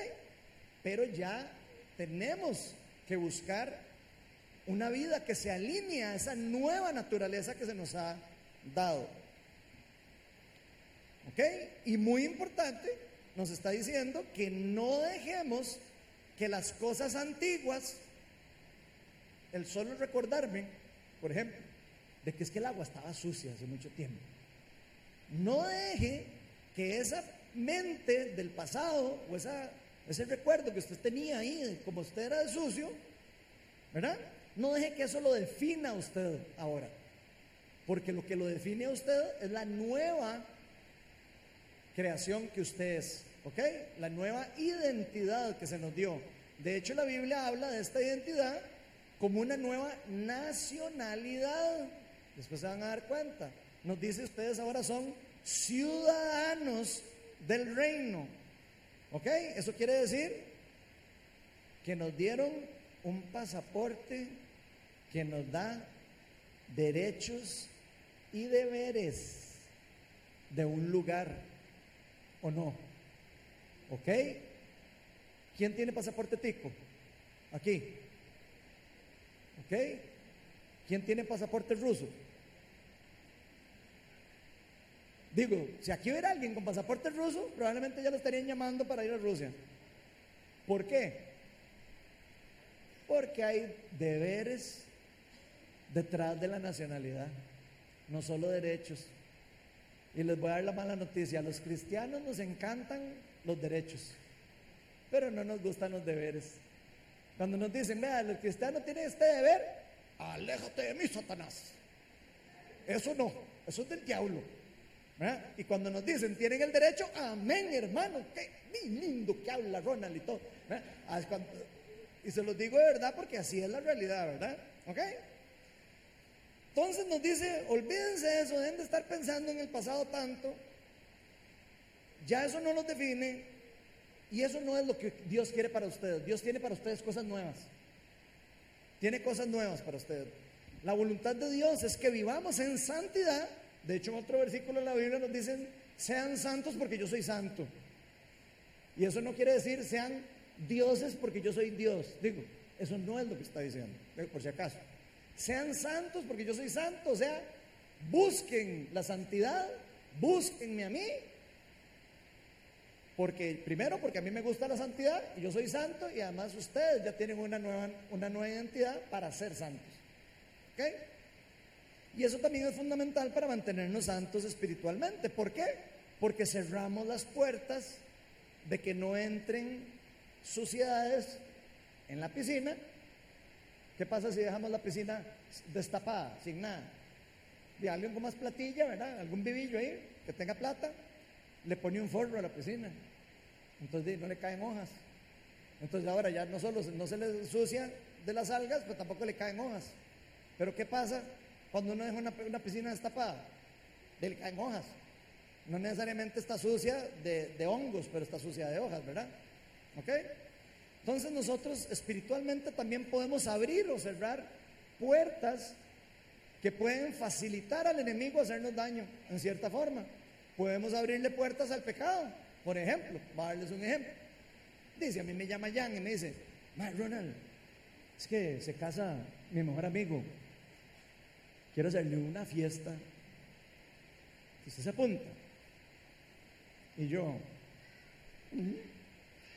Pero ya tenemos que buscar una vida que se alinee a esa nueva naturaleza que se nos ha dado. ¿Ok? Y muy importante, nos está diciendo que no dejemos que las cosas antiguas, el solo recordarme, por ejemplo, de que es que el agua estaba sucia hace mucho tiempo. No deje que esa mente del pasado o esa, ese recuerdo que usted tenía ahí, como usted era de sucio, ¿verdad? No deje que eso lo defina usted ahora. Porque lo que lo define a usted es la nueva creación que usted es, ¿ok? La nueva identidad que se nos dio. De hecho, la Biblia habla de esta identidad como una nueva nacionalidad. Después se van a dar cuenta. Nos dice ustedes ahora son ciudadanos del reino. ¿Ok? Eso quiere decir que nos dieron un pasaporte que nos da derechos y deberes de un lugar o no. ¿Ok? ¿Quién tiene pasaporte tico? Aquí. ¿Ok? ¿Quién tiene pasaporte ruso? Digo, si aquí hubiera alguien con pasaporte ruso, probablemente ya lo estarían llamando para ir a Rusia. ¿Por qué? Porque hay deberes detrás de la nacionalidad, no solo derechos. Y les voy a dar la mala noticia, a los cristianos nos encantan los derechos, pero no nos gustan los deberes. Cuando nos dicen, vea, los cristianos tienen este deber, aléjate de mí, Satanás. Eso no, eso es del diablo. Y cuando nos dicen, tienen el derecho, amén, hermano, qué lindo que habla Ronald y todo. Ah, y se los digo de verdad porque así es la realidad, ¿verdad? ¿Ok? Entonces nos dice, olvídense de eso, dejen de estar pensando en el pasado tanto. Ya eso no los define y eso no es lo que Dios quiere para ustedes. Dios tiene para ustedes cosas nuevas. Tiene cosas nuevas para ustedes. La voluntad de Dios es que vivamos en santidad. De hecho, en otro versículo en la Biblia nos dicen, sean santos porque yo soy santo. Y eso no quiere decir sean dioses porque yo soy Dios. Digo, eso no es lo que está diciendo, por si acaso. Sean santos porque yo soy santo. O sea, busquen la santidad, búsquenme a mí. Porque primero, porque a mí me gusta la santidad y yo soy santo y además ustedes ya tienen una nueva, una nueva identidad para ser santos. ¿Ok? Y eso también es fundamental para mantenernos santos espiritualmente. ¿Por qué? Porque cerramos las puertas de que no entren suciedades en la piscina. ¿Qué pasa si dejamos la piscina destapada, sin nada? Y alguien con más platilla, ¿verdad? Algún vivillo ahí que tenga plata, le pone un forro a la piscina. Entonces no le caen hojas. Entonces ahora ya no solo no se le sucia de las algas, pero tampoco le caen hojas. Pero ¿qué pasa cuando uno deja una, piscina destapada? Le caen hojas. No necesariamente está sucia de, de hongos, pero está sucia de hojas, ¿verdad? ¿Ok? Entonces nosotros espiritualmente también podemos abrir o cerrar puertas que pueden facilitar al enemigo hacernos daño, en cierta forma. Podemos abrirle puertas al pecado. Por ejemplo, voy a darles un ejemplo. Dice, a mí me llama Jan y me dice, Ronald, es que se casa mi mejor amigo. Quiero hacerle una fiesta. Y usted se apunta. Y yo,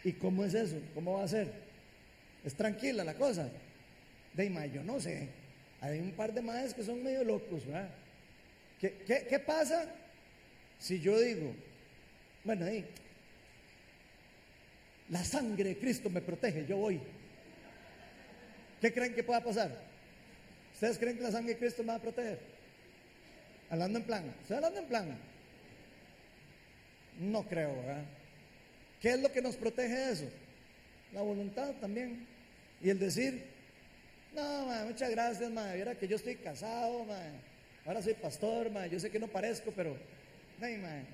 ¿y cómo es eso? ¿Cómo va a ser? ¿Es tranquila la cosa? De yo no sé. Hay un par de madres que son medio locos, ¿verdad? ¿Qué, qué, qué pasa si yo digo, bueno, ahí, la sangre de Cristo me protege, yo voy. ¿Qué creen que pueda pasar? ¿Ustedes creen que la sangre de Cristo me va a proteger? Hablando en plan, ¿ustedes hablando en plan? No creo, ¿verdad? ¿Qué es lo que nos protege eso? La voluntad también. Y el decir, no, muchas gracias, ma, Mira que yo estoy casado, ma. Ahora soy pastor, ma. Yo sé que no parezco, pero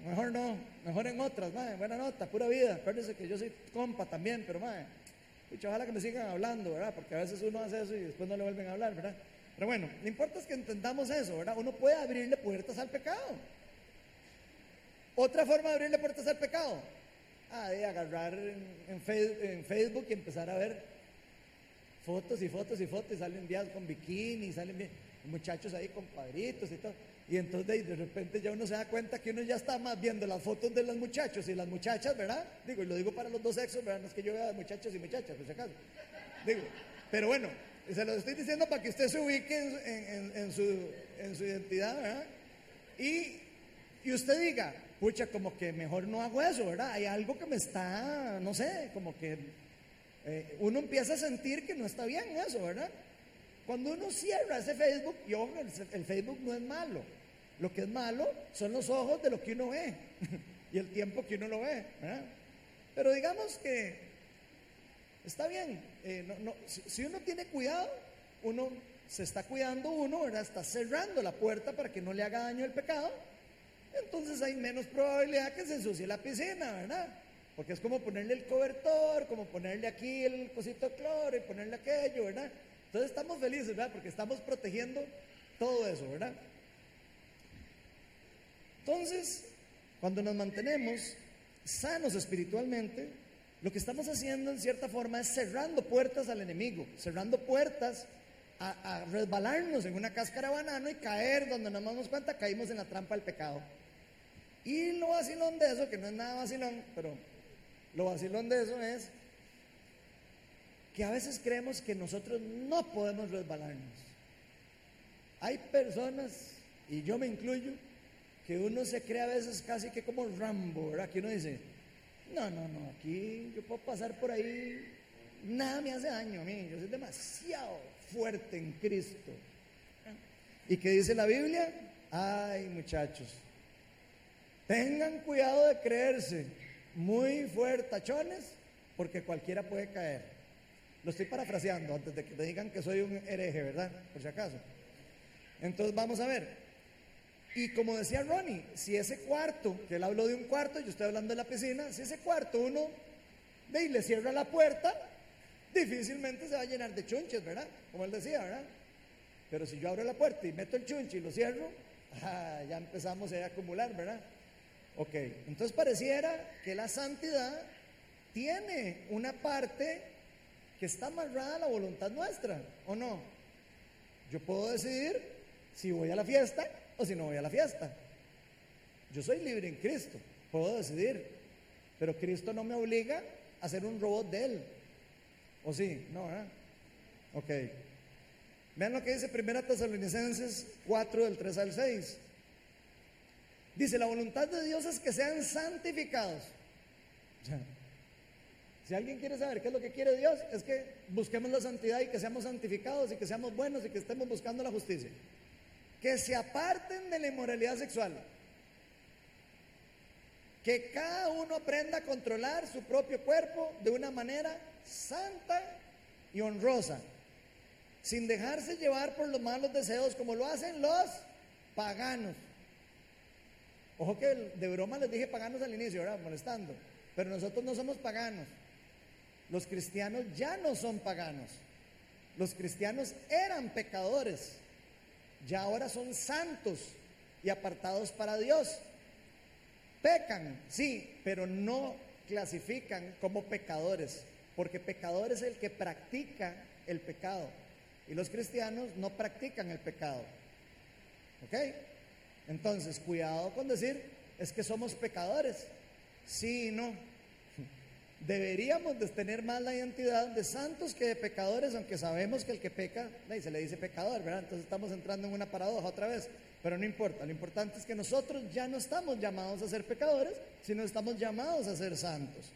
mejor no, mejor en otras, buena nota, pura vida. Acuérdense que yo soy compa también, pero madre, ojalá que me sigan hablando, ¿verdad? Porque a veces uno hace eso y después no le vuelven a hablar, ¿verdad? Pero bueno, lo importante es que entendamos eso, ¿verdad? Uno puede abrirle puertas al pecado. Otra forma de abrirle puertas al pecado, ah, de agarrar en, Facebook y empezar a ver fotos y fotos y fotos y salen días con bikini, salen muchachos ahí con padritos y todo. Y entonces de repente ya uno se da cuenta que uno ya está más viendo las fotos de los muchachos y las muchachas, ¿verdad? Digo, y lo digo para los dos sexos, ¿verdad? No es que yo vea muchachos y muchachas, por si acaso. Digo, pero bueno, se lo estoy diciendo para que usted se ubique en, su, en su, identidad, ¿verdad? Y, y usted diga, pucha, como que mejor no hago eso, ¿verdad? Hay algo que me está, no sé, como que eh, uno empieza a sentir que no está bien eso, ¿verdad? Cuando uno cierra ese Facebook, y el Facebook no es malo, lo que es malo son los ojos de lo que uno ve (laughs) y el tiempo que uno lo ve. Pero digamos que está bien. Eh, si, uno tiene cuidado, uno se está cuidando uno, ¿verdad? Está cerrando la puerta para que no le haga daño el pecado. Entonces hay menos probabilidad que se ensucie la piscina, ¿verdad? Porque es como ponerle el cobertor, como ponerle aquí el cosito de cloro y ponerle aquello, ¿verdad? Entonces estamos felices, ¿verdad? Porque estamos protegiendo todo eso, ¿verdad? Entonces, cuando nos mantenemos sanos espiritualmente, lo que estamos haciendo en cierta forma es cerrando puertas al enemigo, cerrando puertas a, resbalarnos en una cáscara de banano y caer donde no nos damos cuenta, caímos en la trampa del pecado. Y lo vacilón de eso, que no es nada vacilón, pero lo vacilón de eso es que a veces creemos que nosotros no podemos resbalarnos. Hay personas, y yo me incluyo, que uno se cree a veces casi que como Rambo, ¿verdad? Que uno dice, no, no, no, aquí yo puedo pasar por ahí, nada me hace daño a mí, yo soy demasiado fuerte en Cristo. ¿Y qué dice la Biblia? Ay, muchachos, tengan cuidado de creerse muy fuertachones, porque cualquiera puede caer. Lo estoy parafraseando antes de que te digan que soy un hereje, ¿verdad? Por si acaso. Entonces vamos a ver, y como decía Ronnie, si ese cuarto, que él habló de un cuarto, yo estoy hablando de la piscina, si ese cuarto uno ve y le cierra la puerta, difícilmente se va a llenar de chunches, ¿verdad? Como él decía, ¿verdad? Pero si yo abro la puerta y meto el chunche y lo cierro, (laughs) ah, ya empezamos a acumular, ¿verdad? Ok, entonces pareciera que la santidad tiene una parte que está amarrada a la voluntad nuestra, ¿o no? Yo puedo decidir si voy a la fiesta o si no voy a la fiesta. Yo soy libre en Cristo, puedo decidir, pero Cristo no me obliga a ser un robot de Él. ¿O sí? No, ¿verdad? Ok. Vean lo que dice 1 Tesalonicenses 4 del 3 al 6. Dice, la voluntad de Dios es que sean santificados. Si alguien quiere saber qué es lo que quiere Dios, es que busquemos la santidad y que seamos santificados y que seamos buenos y que estemos buscando la justicia. Que se aparten de la inmoralidad sexual. Que cada uno aprenda a controlar su propio cuerpo de una manera santa y honrosa sin dejarse llevar por los malos deseos como lo hacen los paganos. Ojo que de broma les dije paganos al inicio, ¿verdad? Molestando. Pero nosotros no somos paganos. Los cristianos ya no son paganos. Los cristianos eran pecadores. Ya ahora son santos y apartados para Dios. Pecan, sí, pero no clasifican como pecadores, porque pecador es el que practica el pecado. Y los cristianos no practican el pecado. ¿Ok? Entonces, cuidado con decir, es que somos pecadores. Sí y no. Deberíamos de tener más la identidad de santos que de pecadores, aunque sabemos que el que peca, se le dice pecador, ¿verdad? Entonces estamos entrando en una paradoja otra vez, pero no importa, lo importante es que nosotros ya no estamos llamados a ser pecadores, sino estamos llamados a ser santos.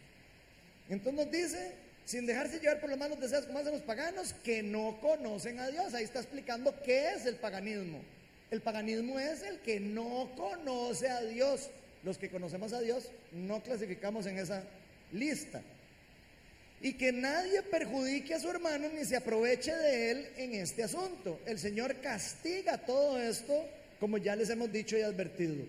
Entonces nos dice sin dejarse llevar por los malos deseos como hacen los paganos que no conocen a Dios. Ahí está explicando qué es el paganismo. El paganismo es el que no conoce a Dios. Los que conocemos a Dios no clasificamos en esa lista. Y que nadie perjudique a su hermano ni se aproveche de él en este asunto. El Señor castiga todo esto, como ya les hemos dicho y advertido.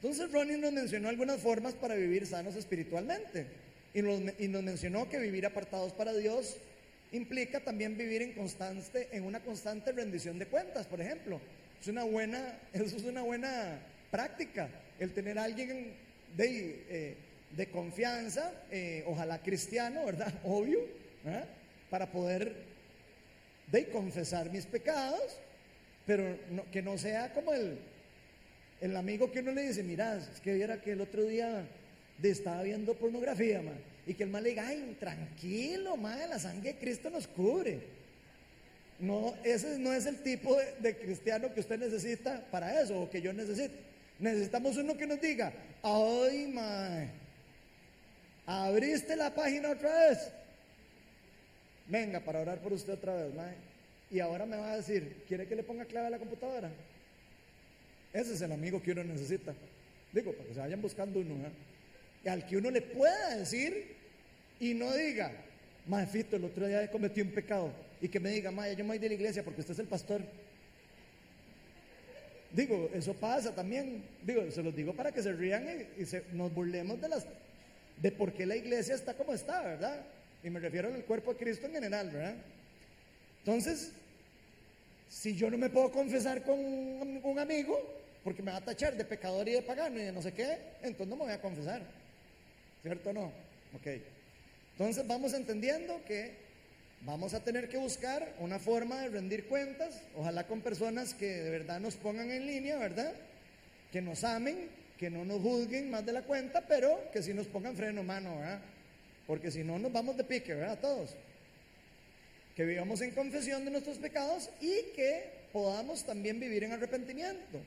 Entonces Ronnie nos mencionó algunas formas para vivir sanos espiritualmente. Y nos, mencionó que vivir apartados para Dios implica también vivir en, constante, en una constante rendición de cuentas, por ejemplo. Es una buena, (laughs) eso es una buena práctica, el tener a alguien de, eh, de confianza, eh, ojalá cristiano, ¿verdad? (laughs) Obvio, para poder de confesar mis pecados, pero que no sea como el, el amigo que uno le dice, mira, es que viera que el otro día de estaba viendo pornografía, man, y que el mal le diga, ay, tranquilo, man, la sangre de Cristo nos cubre. No, ese no es el tipo de, cristiano que usted necesita para eso, o que yo necesito. Necesitamos uno que nos diga, ay, man, abriste la página otra vez. Venga, para orar por usted otra vez, man. Y ahora me va a decir, ¿quiere que le ponga clave a la computadora? Ese es el amigo que uno necesita. Digo, para que se vayan buscando uno, ¿eh? al que uno le pueda decir y no diga, Fito, el otro día cometí un pecado y que me diga, Maya, yo me voy de la iglesia porque usted es el pastor. Digo, eso pasa también. Digo, se los digo para que se rían y, nos burlemos de las de por qué la iglesia está como está, ¿verdad? Y me refiero al cuerpo de Cristo en general, ¿verdad? Entonces, si yo no me puedo confesar con un amigo, porque me va a tachar de pecador y de pagano y de no sé qué, entonces no me voy a confesar. ¿Cierto o no? Ok. Entonces vamos entendiendo que vamos a tener que buscar una forma de rendir cuentas, ojalá con personas que de verdad nos pongan en línea, ¿verdad? Que nos amen, que no nos juzguen más de la cuenta, pero que sí nos pongan freno mano, ¿verdad? Porque si no nos vamos de pique, ¿verdad? Todos. Que vivamos en confesión de nuestros pecados y que podamos también vivir en arrepentimiento.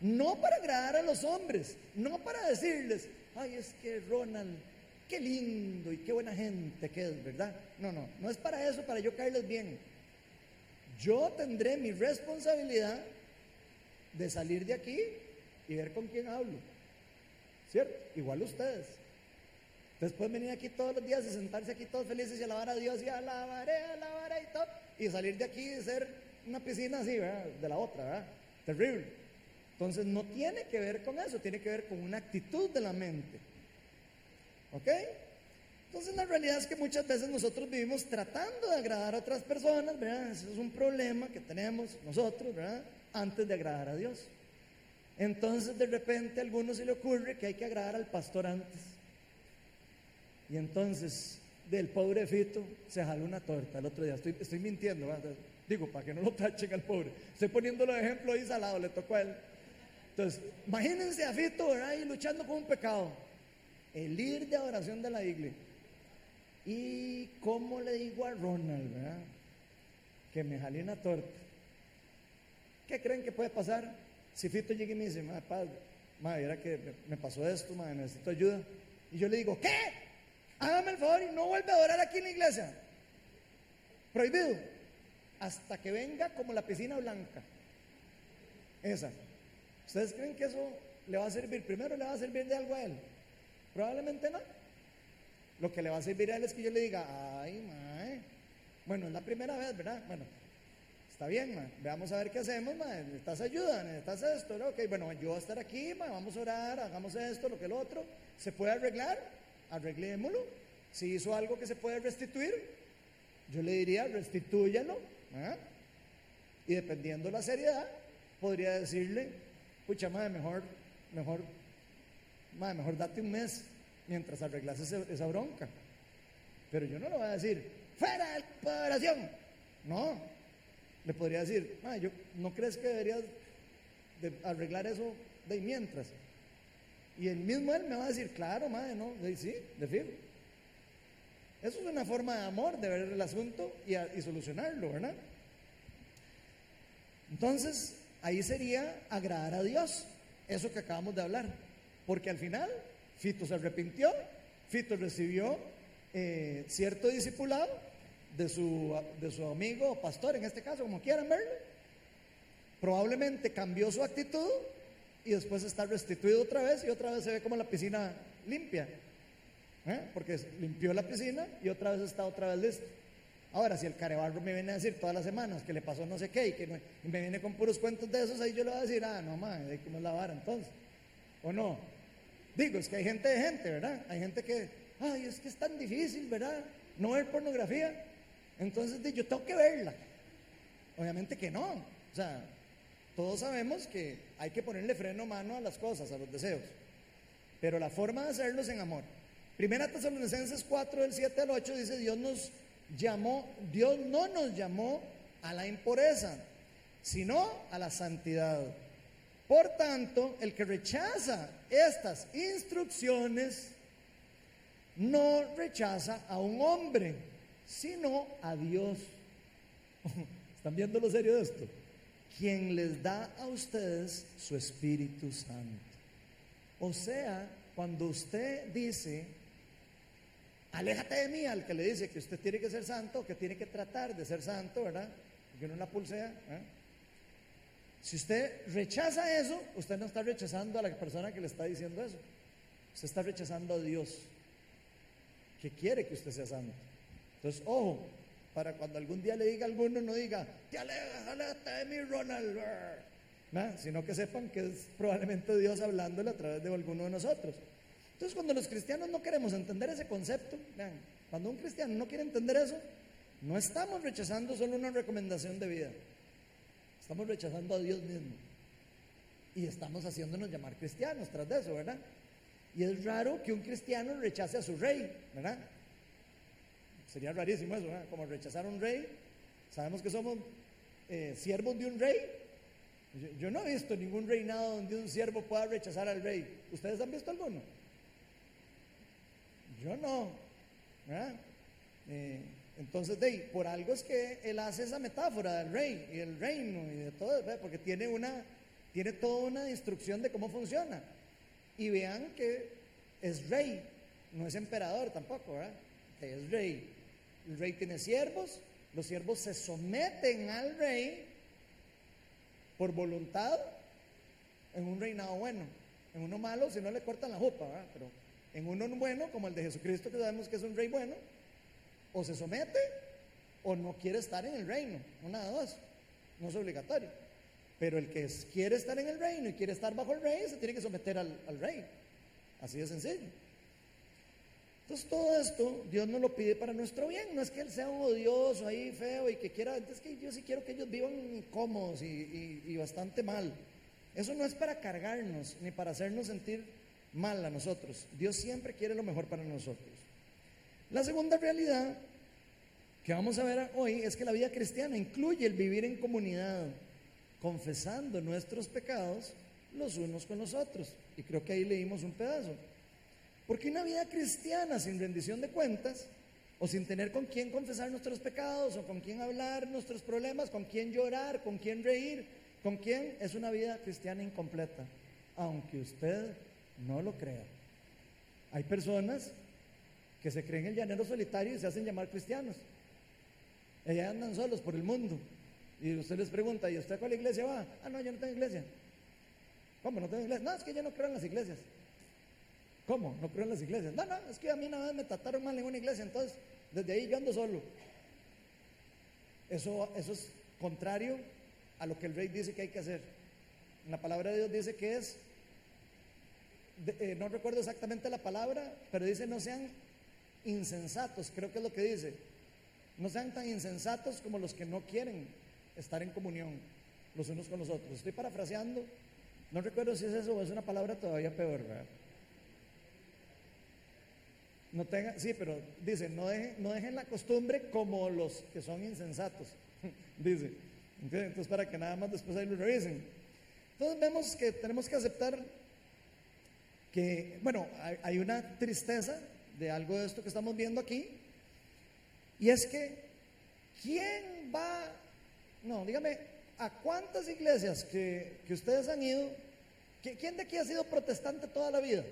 No para agradar a los hombres, no para decirles, ay, es que Ronald, qué lindo y qué buena gente que es, ¿verdad? No, no, no es para eso, para yo caerles bien. Yo tendré mi responsabilidad de salir de aquí y ver con quién hablo. ¿Cierto? Igual ustedes. Después venir aquí todos los días y sentarse aquí todos felices y alabar a Dios y alabaré, alabaré y todo. Y salir de aquí y ser una piscina así, ¿verdad? De la otra, ¿verdad? Terrible. Entonces no tiene que ver con eso, tiene que ver con una actitud de la mente. ¿Ok? Entonces la realidad es que muchas veces nosotros vivimos tratando de agradar a otras personas, ¿verdad? Ese es un problema que tenemos nosotros, ¿verdad? Antes de agradar a Dios. Entonces de repente a alguno se le ocurre que hay que agradar al pastor antes. Y entonces del pobre Fito se jaló una torta el otro día. Estoy, estoy mintiendo, ¿verdad? digo, para que no lo tachen al pobre. Estoy poniéndolo de ejemplo ahí salado, le tocó a él. Entonces, imagínense a Fito, ¿verdad? Ahí luchando con un pecado. El líder de oración de la iglesia. ¿Y cómo le digo a Ronald, verdad? Que me jalé una torta. ¿Qué creen que puede pasar? Si Fito llega y me dice, madre, padre, madre, era que me pasó esto, madre, necesito ayuda. Y yo le digo, ¿qué? Hágame el favor y no vuelve a orar aquí en la iglesia. Prohibido. Hasta que venga como la piscina blanca. Esa. ¿Ustedes creen que eso le va a servir? Primero le va a servir de algo a él. Probablemente no. Lo que le va a servir a él es que yo le diga, ay, mae. Bueno, es la primera vez, ¿verdad? Bueno, está bien, mae. Veamos a ver qué hacemos, mae. ¿Necesitas ayuda? ¿Necesitas esto? Ok, bueno, yo voy a estar aquí, mae. Vamos a orar, hagamos esto, lo que lo otro. ¿Se puede arreglar? Arreglémoslo. Si hizo algo que se puede restituir, yo le diría, restitúyalo. Y dependiendo la seriedad, podría decirle, pucha, madre, mejor, mejor, madre, mejor date un mes mientras arreglas esa bronca. Pero yo no le voy a decir, fuera de la oración. No, le podría decir, yo, ¿no crees que deberías de arreglar eso de mientras? Y el mismo él me va a decir, claro, madre, no, de, sí, de firme. Eso es una forma de amor de ver el asunto y, y solucionarlo, ¿verdad? Entonces, ahí sería agradar a Dios, eso que acabamos de hablar. Porque al final Fito se arrepintió, Fito recibió eh, cierto discipulado de su, de su amigo o pastor, en este caso, como quieran verlo. Probablemente cambió su actitud y después está restituido otra vez y otra vez se ve como la piscina limpia. ¿eh? Porque limpió la piscina y otra vez está otra vez listo. Ahora, si el carebarro me viene a decir todas las semanas que le pasó no sé qué y que me viene con puros cuentos de esos, ahí yo le voy a decir, ah, no, madre, ¿cómo es la vara entonces? ¿O no? Digo, es que hay gente de gente, ¿verdad? Hay gente que, ay, es que es tan difícil, ¿verdad? No ver pornografía. Entonces, yo tengo que verla. Obviamente que no. O sea, todos sabemos que hay que ponerle freno mano a las cosas, a los deseos. Pero la forma de hacerlo es en amor. Primera Tesalonicenses 4, del 7 al 8 dice, Dios nos llamó, Dios no nos llamó a la impureza, sino a la santidad. Por tanto, el que rechaza estas instrucciones no rechaza a un hombre, sino a Dios. (laughs) ¿Están viendo lo serio de esto? Quien les da a ustedes su Espíritu Santo. O sea, cuando usted dice, aléjate de mí, al que le dice que usted tiene que ser santo, que tiene que tratar de ser santo, ¿verdad? Que no la pulsea. ¿eh? Si usted rechaza eso, usted no está rechazando a la persona que le está diciendo eso. Usted está rechazando a Dios, que quiere que usted sea santo. Entonces, ojo, para cuando algún día le diga a alguno, no diga, te alejas, de mí, Ronald. Sino que sepan que es probablemente Dios hablándole a través de alguno de nosotros. Entonces, cuando los cristianos no queremos entender ese concepto, cuando un cristiano no quiere entender eso, no estamos rechazando solo una recomendación de vida. Estamos rechazando a Dios mismo. Y estamos haciéndonos llamar cristianos tras de eso, ¿verdad? Y es raro que un cristiano rechace a su rey, ¿verdad? Sería rarísimo eso, ¿verdad? Como rechazar a un rey. Sabemos que somos eh, siervos de un rey. Yo, no he visto ningún reinado donde un siervo pueda rechazar al rey. ¿Ustedes han visto alguno? Yo no, ¿verdad? Eh, entonces, de, por algo es que él hace esa metáfora del rey y el reino y de todo, porque tiene una, tiene toda una instrucción de cómo funciona. Y vean que es rey, no es emperador tampoco, ¿verdad? Es rey. El rey tiene siervos, los siervos se someten al rey por voluntad en un reinado bueno. En uno malo, si no le cortan la jupa, ¿verdad? Pero en uno bueno, como el de Jesucristo, que sabemos que es un rey bueno, o se somete o no quiere estar en el reino. Una de dos. No es obligatorio. Pero el que quiere estar en el reino y quiere estar bajo el rey se tiene que someter al, rey. Así de sencillo. Entonces todo esto Dios nos lo pide para nuestro bien, no es que Él sea un odioso ahí, feo y que quiera, es que yo sí quiero que ellos vivan incómodos y, y bastante mal. Eso no es para cargarnos ni para hacernos sentir mal a nosotros. Dios siempre quiere lo mejor para nosotros. La segunda realidad que vamos a ver hoy es que la vida cristiana incluye el vivir en comunidad, confesando nuestros pecados los unos con los otros. Y creo que ahí leímos un pedazo. Porque una vida cristiana sin rendición de cuentas, o sin tener con quién confesar nuestros pecados, o con quién hablar nuestros problemas, con quién llorar, con quién reír, con quién, es una vida cristiana incompleta, aunque usted no lo crea. Hay personas que se creen el llanero solitario y se hacen llamar cristianos. Ellas andan solos por el mundo. Y usted les pregunta, ¿y usted a cuál iglesia va? Ah, no, yo no tengo iglesia. ¿Cómo no tengo iglesia? No, es que yo no creo en las iglesias. ¿Cómo? No creo en las iglesias. No, no, es que a mí una vez me trataron mal en una iglesia, entonces desde ahí yo ando solo. Eso, eso es contrario a lo que el rey dice que hay que hacer. La palabra de Dios dice que es, eh, no recuerdo exactamente la palabra, pero dice no sean insensatos, creo que es lo que dice. No sean tan insensatos como los que no quieren estar en comunión los unos con los otros. Estoy parafraseando, no recuerdo si es eso o es una palabra todavía peor. No tenga, sí, pero dice, no dejen, no dejen la costumbre como los que son insensatos, (laughs) dice. Entonces, para que nada más después ahí lo revisen. Entonces vemos que tenemos que aceptar que, bueno, hay una tristeza de algo de esto que estamos viendo aquí, y es que, ¿quién va? No, dígame, ¿a cuántas iglesias que, ustedes han ido? ¿Quién de aquí ha sido protestante toda la vida?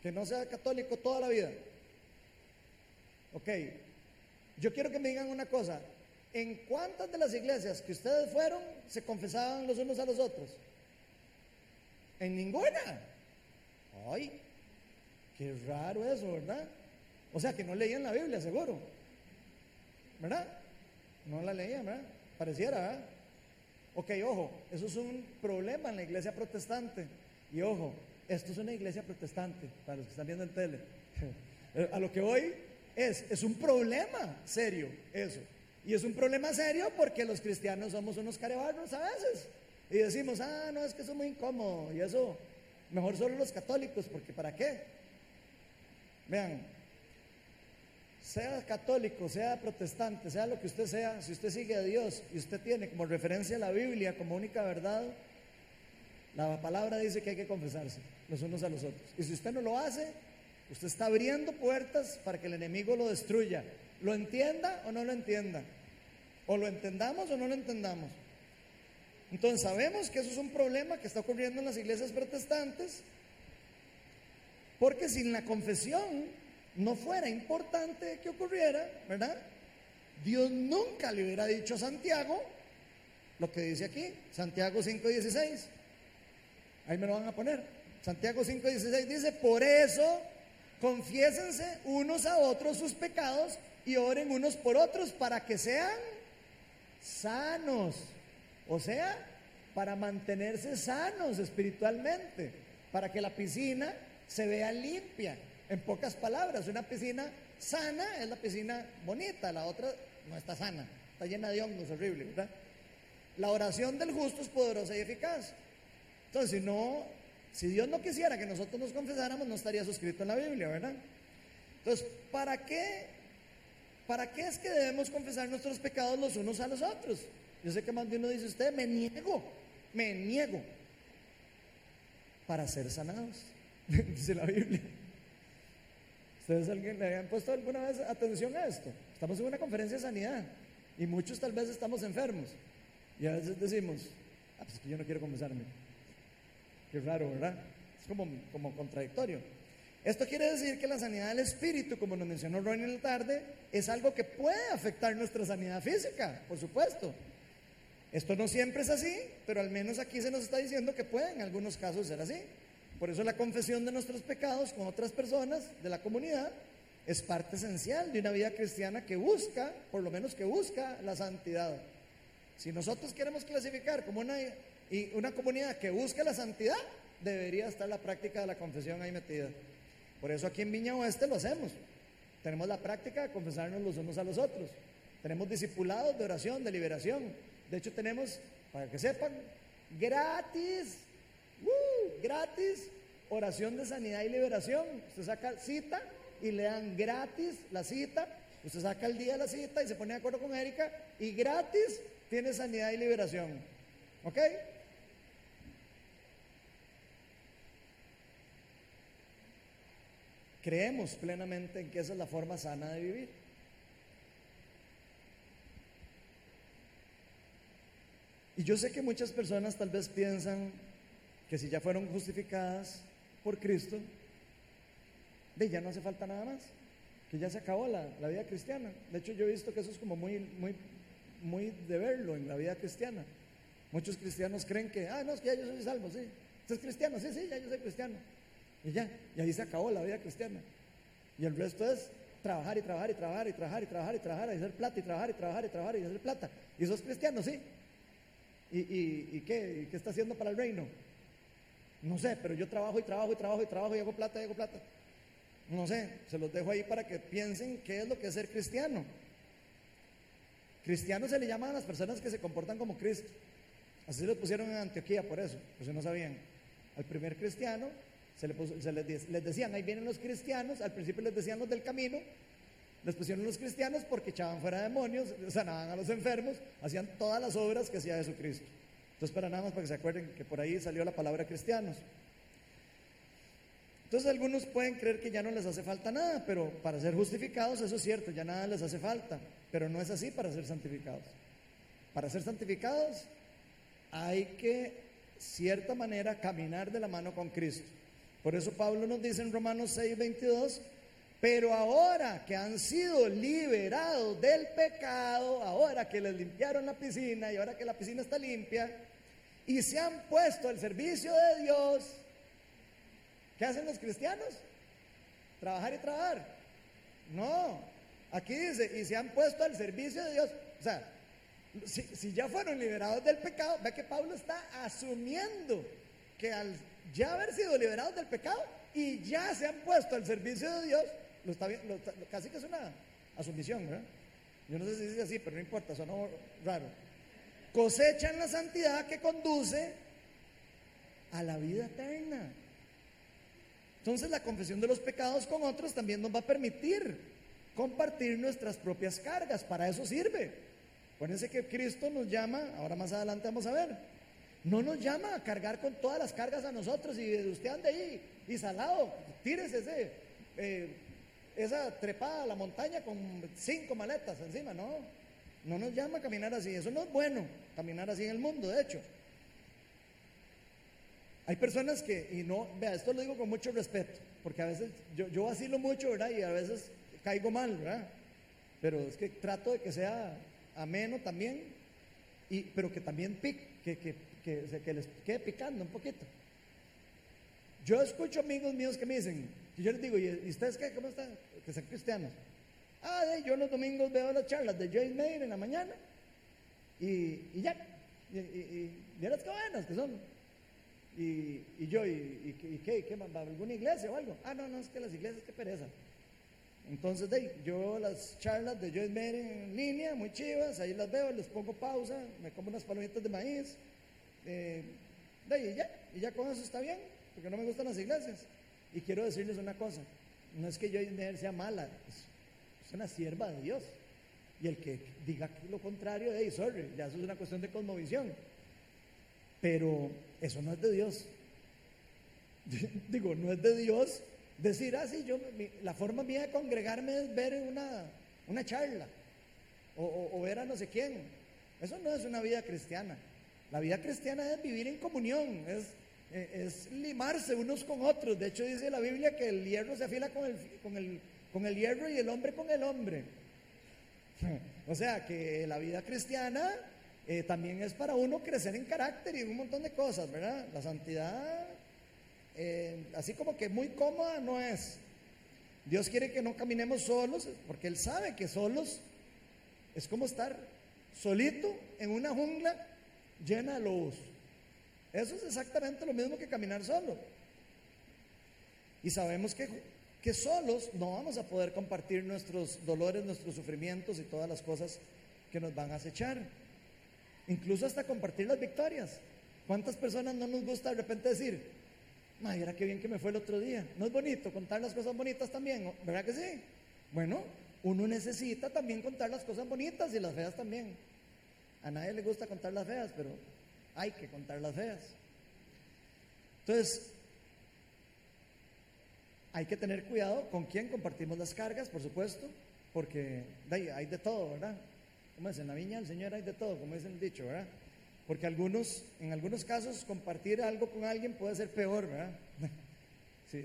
Que no sea católico toda la vida. Ok, yo quiero que me digan una cosa. ¿En cuántas de las iglesias que ustedes fueron se confesaban los unos a los otros? En ninguna. Ay, qué raro eso, ¿verdad? O sea que no leían la Biblia, seguro. ¿verdad? No la leía, ¿verdad? Pareciera, ¿verdad? Ok, ojo, eso es un problema en la iglesia protestante. Y ojo, esto es una iglesia protestante, para los que están viendo en tele. (laughs) Eh, a lo que voy es, es un problema serio eso. Y es un problema serio porque los cristianos somos unos carebarros a veces. Y decimos, ah, no, es que eso es muy incómodo. Y eso, mejor solo los católicos, porque ¿para qué? Vean, sea católico, sea protestante, sea lo que usted sea, si usted sigue a Dios y usted tiene como referencia la Biblia como única verdad, la palabra dice que hay que confesarse los unos a los otros. Y si usted no lo hace, usted está abriendo puertas para que el enemigo lo destruya. Lo entienda o no lo entienda. O lo entendamos o no lo entendamos. Entonces sabemos que eso es un problema que está ocurriendo en las iglesias protestantes, porque sin la confesión no fuera importante que ocurriera, ¿verdad? Dios nunca le hubiera dicho a Santiago lo que dice aquí, Santiago 5.16. Ahí me lo van a poner. Santiago 5.16 dice, por eso confiésense unos a otros sus pecados y oren unos por otros para que sean sanos. O sea, para mantenerse sanos espiritualmente, para que la piscina se vea limpia. En pocas palabras, una piscina sana es la piscina bonita, la otra no está sana, está llena de hongos, horrible, ¿verdad? La oración del justo es poderosa y eficaz. Entonces, si no, si Dios no quisiera que nosotros nos confesáramos, no estaría suscrito en la Biblia, ¿verdad? Entonces, ¿para qué? ¿Para qué es que debemos confesar nuestros pecados los unos a los otros? Yo sé que más de uno dice usted, me niego, me niego para ser sanados, dice la Biblia. ¿Ustedes alguien le habían puesto alguna vez atención a esto? Estamos en una conferencia de sanidad y muchos tal vez estamos enfermos. Y a veces decimos, ah, pues que yo no quiero confesarme. Qué raro, ¿verdad? Es como, como contradictorio. Esto quiere decir que la sanidad del espíritu, como nos mencionó Ronnie en la tarde, es algo que puede afectar nuestra sanidad física, por supuesto. Esto no siempre es así, pero al menos aquí se nos está diciendo que puede en algunos casos ser así. Por eso la confesión de nuestros pecados con otras personas de la comunidad es parte esencial de una vida cristiana que busca, por lo menos que busca la santidad. Si nosotros queremos clasificar como una, y una comunidad que busca la santidad, debería estar la práctica de la confesión ahí metida. Por eso aquí en Viña Oeste lo hacemos. Tenemos la práctica de confesarnos los unos a los otros. Tenemos discipulados de oración, de liberación. De hecho, tenemos, para que sepan, gratis. Gratis, oración de sanidad y liberación. Usted saca cita y le dan gratis la cita. Usted saca el día de la cita y se pone de acuerdo con Erika y gratis tiene sanidad y liberación. ¿Ok? Creemos plenamente en que esa es la forma sana de vivir. Y yo sé que muchas personas tal vez piensan que si ya fueron justificadas por Cristo, de ya no hace falta nada más, que ya se acabó la, la, vida cristiana. De hecho, yo he visto que eso es como muy, muy, muy de verlo en la vida cristiana. Muchos cristianos creen que, ah, no, es que ya yo soy salvo, sí. ¿Usted cristiano? Sí, sí, ya yo soy cristiano. Y ya, y ahí se acabó la vida cristiana. Y el resto es trabajar y trabajar y trabajar y trabajar y trabajar y trabajar y hacer plata y trabajar y trabajar y trabajar y hacer plata. Y sos cristiano, sí. ¿Y, y, y qué, qué está haciendo para el reino? No sé, pero yo trabajo y trabajo y trabajo y trabajo y hago plata y hago plata. No sé, se los dejo ahí para que piensen qué es lo que es ser cristiano. Cristiano se le llama a las personas que se comportan como Cristo. Así lo pusieron en Antioquía por eso, si no sabían. Al primer cristiano se, le les, les, decían, ahí vienen los cristianos, al principio les decían los del camino, les pusieron los cristianos porque echaban fuera demonios, sanaban a los enfermos, hacían todas las obras que hacía Jesucristo. Entonces, para nada más para que se acuerden que por ahí salió la palabra cristianos. Entonces algunos pueden creer que ya no les hace falta nada, pero para ser justificados eso es cierto, ya nada les hace falta, pero no es así para ser santificados. Para ser santificados hay que, cierta manera, caminar de la mano con Cristo. Por eso Pablo nos dice en Romanos 6, 22, pero ahora que han sido liberados del pecado, ahora que les limpiaron la piscina y ahora que la piscina está limpia, y se han puesto al servicio de Dios, ¿qué hacen los cristianos? Trabajar y trabajar. No, aquí dice, y se han puesto al servicio de Dios. O sea, si, ya fueron liberados del pecado, ve que Pablo está asumiendo que al ya haber sido liberados del pecado y ya se han puesto al servicio de Dios, lo está, lo casi que es una asumición, ¿verdad? Yo no sé si dice así, pero no importa, suena raro. Cosechan la santidad que conduce a la vida eterna. Entonces la confesión de los pecados con otros también nos va a permitir compartir nuestras propias cargas. Para eso sirve. Acuérdense que Cristo nos llama, ahora más adelante vamos a ver, no nos llama a cargar con todas las cargas a nosotros y usted ande ahí y salado, tírese ese, eh, esa trepada a la montaña con cinco maletas encima, no. No nos llama a caminar así, eso no es bueno, caminar así en el mundo, de hecho. Hay personas que, y no, vea, esto lo digo con mucho respeto, porque a veces yo, yo vacilo mucho, ¿verdad? Y a veces caigo mal, ¿verdad? Pero es que trato de que sea ameno también, y, pero que también pique, que, que, que, que les quede picando un poquito. Yo escucho amigos míos que me dicen, y yo les digo, ¿y ustedes qué? ¿Cómo están? Que sean cristianos. Ah, de, yo los domingos veo las charlas de Joyce Mayer en la mañana y, y ya. Y, y, y las buenas que son. Y, y yo, ¿y, y, qué? qué ¿Va a alguna iglesia o algo? Ah, no, no, es que las iglesias, qué pereza. Entonces, de, yo veo las charlas de Joyce Mayer en línea, muy chivas, ahí las veo, les pongo pausa, me como unas palomitas de maíz. Eh, de, y ya, y ya con eso está bien, porque no me gustan las iglesias. Y quiero decirles una cosa, no es que Joyce Mayer sea mala, una sierva de Dios. Y el que diga lo contrario, hey, sorry, ya eso es una cuestión de cosmovisión. Pero eso no es de Dios. (laughs) Digo, no es de Dios decir, ah, sí, yo, la forma mía de congregarme es ver una, una charla o, o, o ver a no sé quién. Eso no es una vida cristiana. La vida cristiana es vivir en comunión, es, es, limarse unos con otros. De hecho, dice la Biblia que el hierro se afila con el, con el, con el hierro y el hombre con el hombre. (laughs) O sea que la vida cristiana eh, también es para uno crecer en carácter y un montón de cosas, ¿verdad? La santidad, eh, así como que muy cómoda no es. Dios quiere que no caminemos solos, porque Él sabe que solos es como estar solito en una jungla llena de lobos. Eso es exactamente lo mismo que caminar solo. Y sabemos que que solos no vamos a poder compartir nuestros dolores, nuestros sufrimientos y todas las cosas que nos van a acechar. Incluso hasta compartir las victorias. ¿Cuántas personas no nos gusta de repente decir, mira qué bien que me fue el otro día? ¿No es bonito contar las cosas bonitas también? ¿Verdad que sí? Bueno, uno necesita también contar las cosas bonitas y las feas también. A nadie le gusta contar las feas, pero hay que contar las feas. Entonces, hay que tener cuidado con quién compartimos las cargas, por supuesto, porque hay de todo, ¿verdad? Como es, en la viña del Señor hay de todo, como dice el dicho, ¿verdad? Porque algunos, en algunos casos compartir algo con alguien puede ser peor, ¿verdad? (laughs)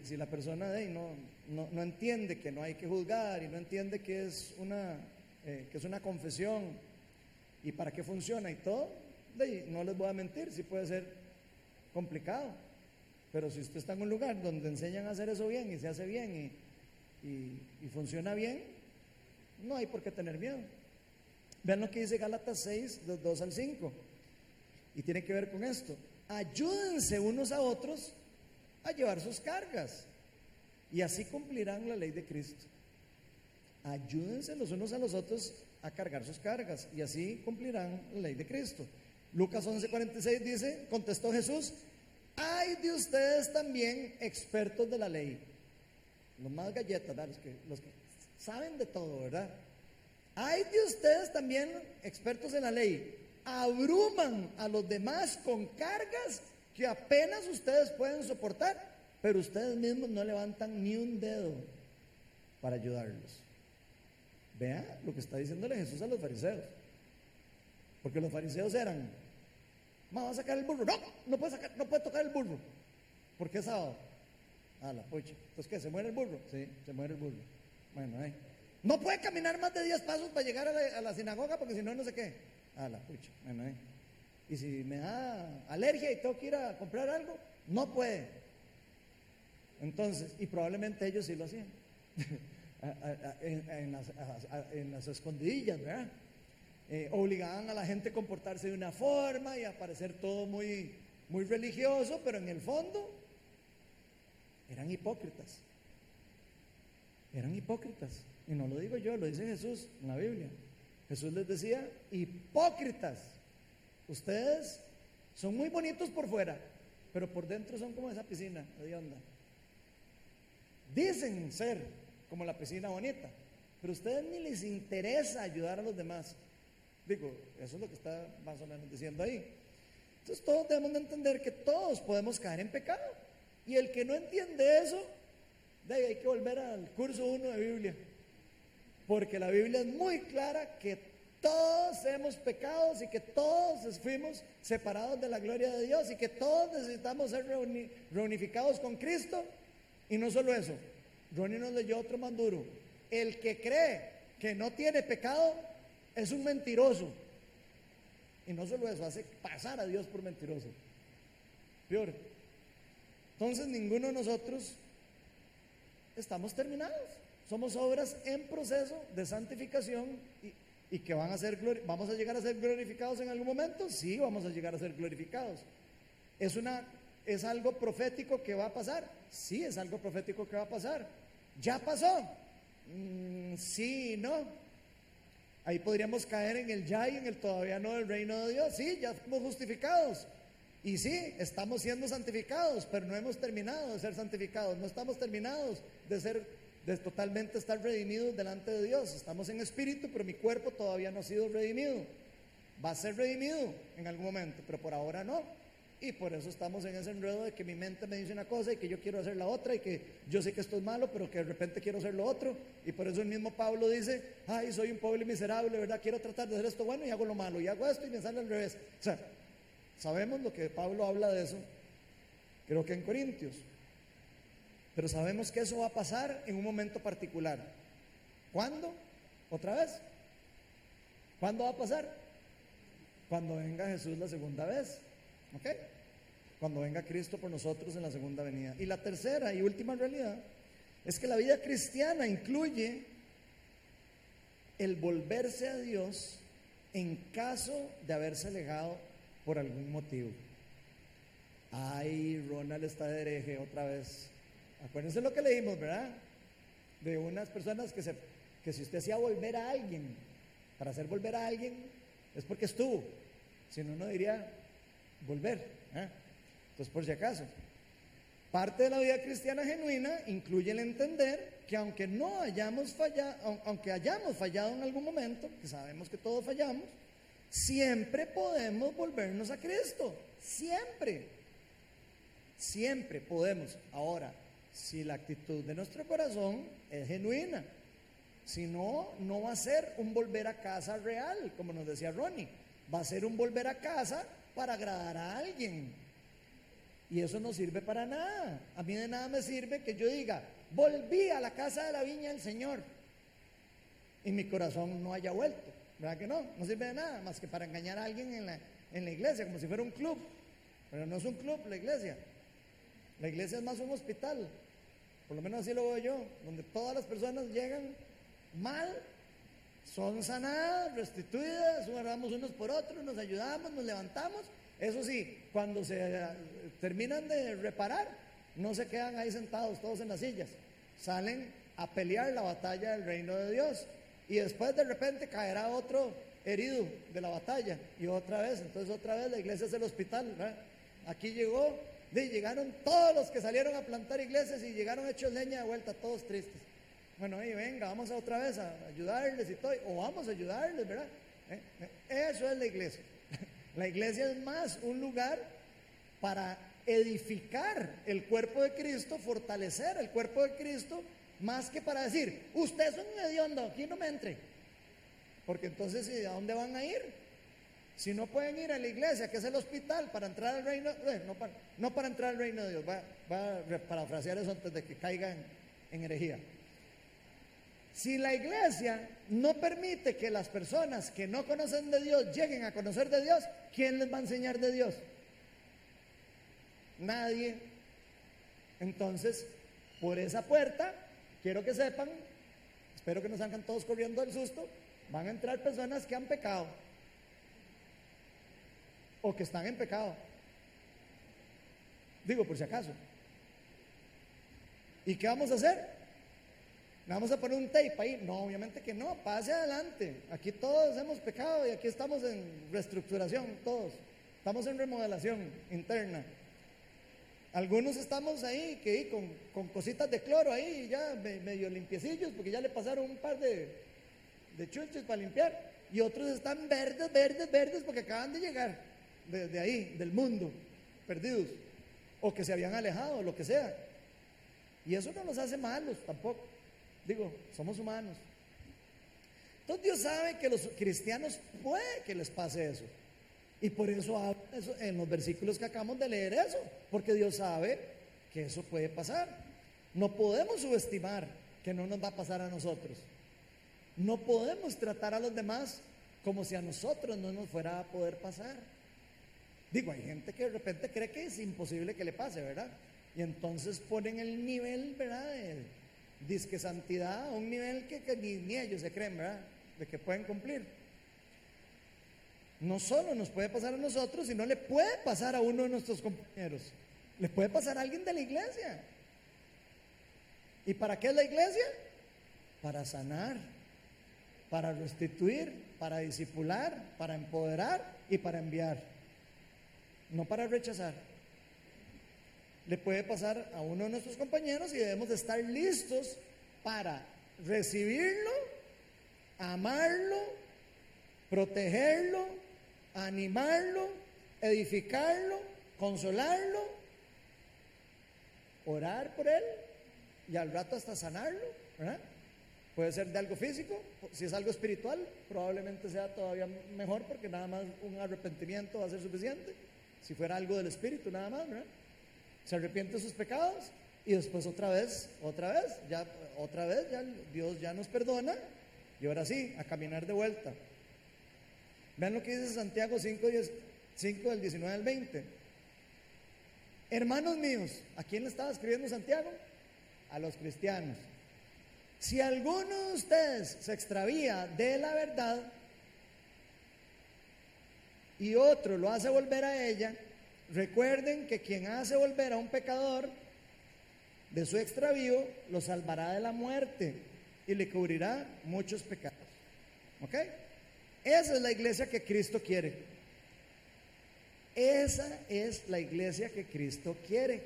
Si, la persona de no, no, entiende que no hay que juzgar y no entiende que es una, eh, que es una confesión y para qué funciona y todo, no les voy a mentir, sí puede ser complicado. Pero si usted está en un lugar donde enseñan a hacer eso bien y se hace bien y, funciona bien, no hay por qué tener miedo. Vean lo que dice Gálatas 6, 2 al 5. Y tiene que ver con esto. Ayúdense unos a otros a llevar sus cargas. Y así cumplirán la ley de Cristo. Ayúdense los unos a los otros a cargar sus cargas. Y así cumplirán la ley de Cristo. Lucas 11:46 dice, contestó Jesús, hay de ustedes también expertos de la ley. Los más galletas, Los, que, los que saben de todo, ¿verdad? Hay de ustedes también expertos en la ley. Abruman a los demás con cargas que apenas ustedes pueden soportar, pero ustedes mismos no levantan ni un dedo para ayudarlos. Vea lo que está diciéndole Jesús a los fariseos. Porque los fariseos eran, vamos a sacar el burro. No, no puede, sacar, no puede tocar el burro. Porque es sábado. Ah, la pucha. Entonces, ¿qué? ¿Se muere el burro? Sí, se muere el burro. Bueno, eh. No puede caminar más de 10 pasos para llegar a la, sinagoga porque si no, no sé qué. Ah, la pucha. Bueno, eh. Y si me da alergia y tengo que ir a comprar algo, no puede. Entonces, y probablemente ellos sí lo hacían. (laughs) en, las, escondidillas, ¿verdad? Eh, obligaban a la gente a comportarse de una forma y a parecer todo muy, muy religioso, pero en el fondo eran hipócritas. Eran hipócritas. Y no lo digo yo, lo dice Jesús en la Biblia. Jesús les decía, hipócritas, ustedes son muy bonitos por fuera, pero por dentro son como esa piscina de onda. Dicen ser como la piscina bonita, pero a ustedes ni les interesa ayudar a los demás. Digo, eso es lo que está más o menos diciendo ahí. Entonces todos debemos de entender que todos podemos caer en pecado. Y el que no entiende eso, de ahí hay que volver al curso 1 de Biblia. Porque la Biblia es muy clara que todos hemos pecado y que todos fuimos separados de la gloria de Dios y que todos necesitamos ser reunificados con Cristo. Y no solo eso, Ronnie nos leyó otro más. El que cree que no tiene pecado es un mentiroso. Y no solo eso, hace pasar a Dios por mentiroso. Peor. Entonces ninguno de nosotros estamos terminados. Somos obras en proceso de santificación y, que van a ser, vamos a llegar a ser glorificados en algún momento. Sí, vamos a llegar a ser glorificados. Es, una, es algo profético que va a pasar. Sí, es algo profético que va a pasar. ¿Ya pasó? Mm, sí, no. Ahí podríamos caer en el ya y en el todavía no del reino de Dios. Sí, ya somos justificados. Y sí, estamos siendo santificados, pero no hemos terminado de ser santificados. No estamos terminados de ser de totalmente estar redimidos delante de Dios. Estamos en espíritu, pero mi cuerpo todavía no ha sido redimido. Va a ser redimido en algún momento, pero por ahora no. Y por eso estamos en ese enredo de que mi mente me dice una cosa y que yo quiero hacer la otra y que yo sé que esto es malo, pero que de repente quiero hacer lo otro. Y por eso el mismo Pablo dice, ay, soy un pobre miserable, ¿verdad? Quiero tratar de hacer esto bueno y hago lo malo. Y hago esto y me sale al revés. O sea, sabemos lo que Pablo habla de eso, creo que en Corintios. Pero sabemos que eso va a pasar en un momento particular. ¿Cuándo? ¿Otra vez? ¿Cuándo va a pasar? Cuando venga Jesús la segunda vez. ¿Ok? Cuando venga Cristo por nosotros en la segunda venida. Y la tercera y última realidad es que la vida cristiana incluye el volverse a Dios en caso de haberse alejado por algún motivo. Ay, Ronald está de hereje otra vez. Acuérdense lo que leímos, ¿verdad? de unas personas que, se, que si usted hacía volver a alguien, para hacer volver a alguien, es porque estuvo. Si no, no diría volver. ¿eh? Entonces, por si acaso. Parte de la vida cristiana genuina incluye el entender que aunque no hayamos fallado, aunque hayamos fallado en algún momento, que sabemos que todos fallamos, siempre podemos volvernos a Cristo. Siempre. Siempre podemos. Ahora, si la actitud de nuestro corazón es genuina, si no, no va a ser un volver a casa real, como nos decía Ronnie, va a ser un volver a casa para agradar a alguien. Y eso no sirve para nada. A mí de nada me sirve que yo diga, volví a la casa de la viña del Señor y mi corazón no haya vuelto. ¿Verdad que no? No sirve de nada más que para engañar a alguien en la, en la iglesia, como si fuera un club. Pero no es un club la iglesia. La iglesia es más un hospital. Por lo menos así lo veo yo, donde todas las personas llegan mal, son sanadas, restituidas, oramos unos por otros, nos ayudamos, nos levantamos. Eso sí, cuando se eh, terminan de reparar, no se quedan ahí sentados todos en las sillas, salen a pelear la batalla del reino de Dios. Y después de repente caerá otro herido de la batalla y otra vez, entonces otra vez la iglesia es el hospital. Aquí llegó, llegaron todos los que salieron a plantar iglesias y llegaron hechos leña de vuelta, todos tristes. Bueno, y venga, vamos a otra vez a ayudarles y todo, o vamos a ayudarles, ¿verdad? ¿Eh? Eso es la iglesia. (laughs) La iglesia es más un lugar para edificar el cuerpo de Cristo, fortalecer el cuerpo de Cristo, más que para decir, usted es un hediondo, aquí no me entre. Porque entonces, ¿a dónde van a ir? Si no pueden ir a la iglesia, que es el hospital, para entrar al reino, eh, no, para, no para entrar al reino de Dios, va, va a parafrasear eso antes de que caigan en herejía. Si la iglesia no permite que las personas que no conocen de Dios lleguen a conocer de Dios, ¿quién les va a enseñar de Dios? Nadie. Entonces, por esa puerta, quiero que sepan, espero que no salgan todos corriendo del susto, van a entrar personas que han pecado o que están en pecado. Digo, por si acaso. ¿Y qué vamos a hacer? Vamos a poner un tape ahí? No, obviamente que no, pase adelante. Aquí todos hemos pecado y aquí estamos en reestructuración, todos. Estamos en remodelación interna. Algunos estamos ahí que con, con cositas de cloro ahí, ya medio limpiecillos, porque ya le pasaron un par de, de para limpiar. Y otros están verdes, verdes, verdes, porque acaban de llegar de, ahí, del mundo, perdidos. O que se habían alejado, lo que sea. Y eso no nos hace malos tampoco. Digo, somos humanos. Entonces Dios sabe que los cristianos puede que les pase eso. Y por eso habla en los versículos que acabamos de leer eso, porque Dios sabe que eso puede pasar. No podemos subestimar que no nos va a pasar a nosotros. No podemos tratar a los demás como si a nosotros no nos fuera a poder pasar. Digo, hay gente que de repente cree que es imposible que le pase, ¿verdad? Y entonces ponen el nivel, ¿verdad? Disque santidad a un nivel que, ni, ellos se creen, ¿verdad? De que pueden cumplir. No solo nos puede pasar a nosotros, sino le puede pasar a uno de nuestros compañeros. Le puede pasar a alguien de la iglesia. ¿Y para qué es la iglesia? Para sanar, para restituir, para disipular, para empoderar y para enviar. No para rechazar le puede pasar a uno de nuestros compañeros y debemos de estar listos para recibirlo, amarlo, protegerlo, animarlo, edificarlo, consolarlo, orar por él y al rato hasta sanarlo, Puede ser de algo físico, si es algo espiritual, probablemente sea todavía mejor porque nada más un arrepentimiento va a ser suficiente. Si fuera algo del espíritu, nada más, ¿verdad? Se arrepiente de sus pecados y después otra vez, otra vez, ya otra vez, ya Dios ya nos perdona y ahora sí, a caminar de vuelta. Vean lo que dice Santiago 5, 5 del 19 al 20. Hermanos míos, ¿a quién le estaba escribiendo Santiago? A los cristianos. Si alguno de ustedes se extravía de la verdad y otro lo hace volver a ella, Recuerden que quien hace volver a un pecador de su extravío, lo salvará de la muerte y le cubrirá muchos pecados. ¿Ok? Esa es la iglesia que Cristo quiere. Esa es la iglesia que Cristo quiere.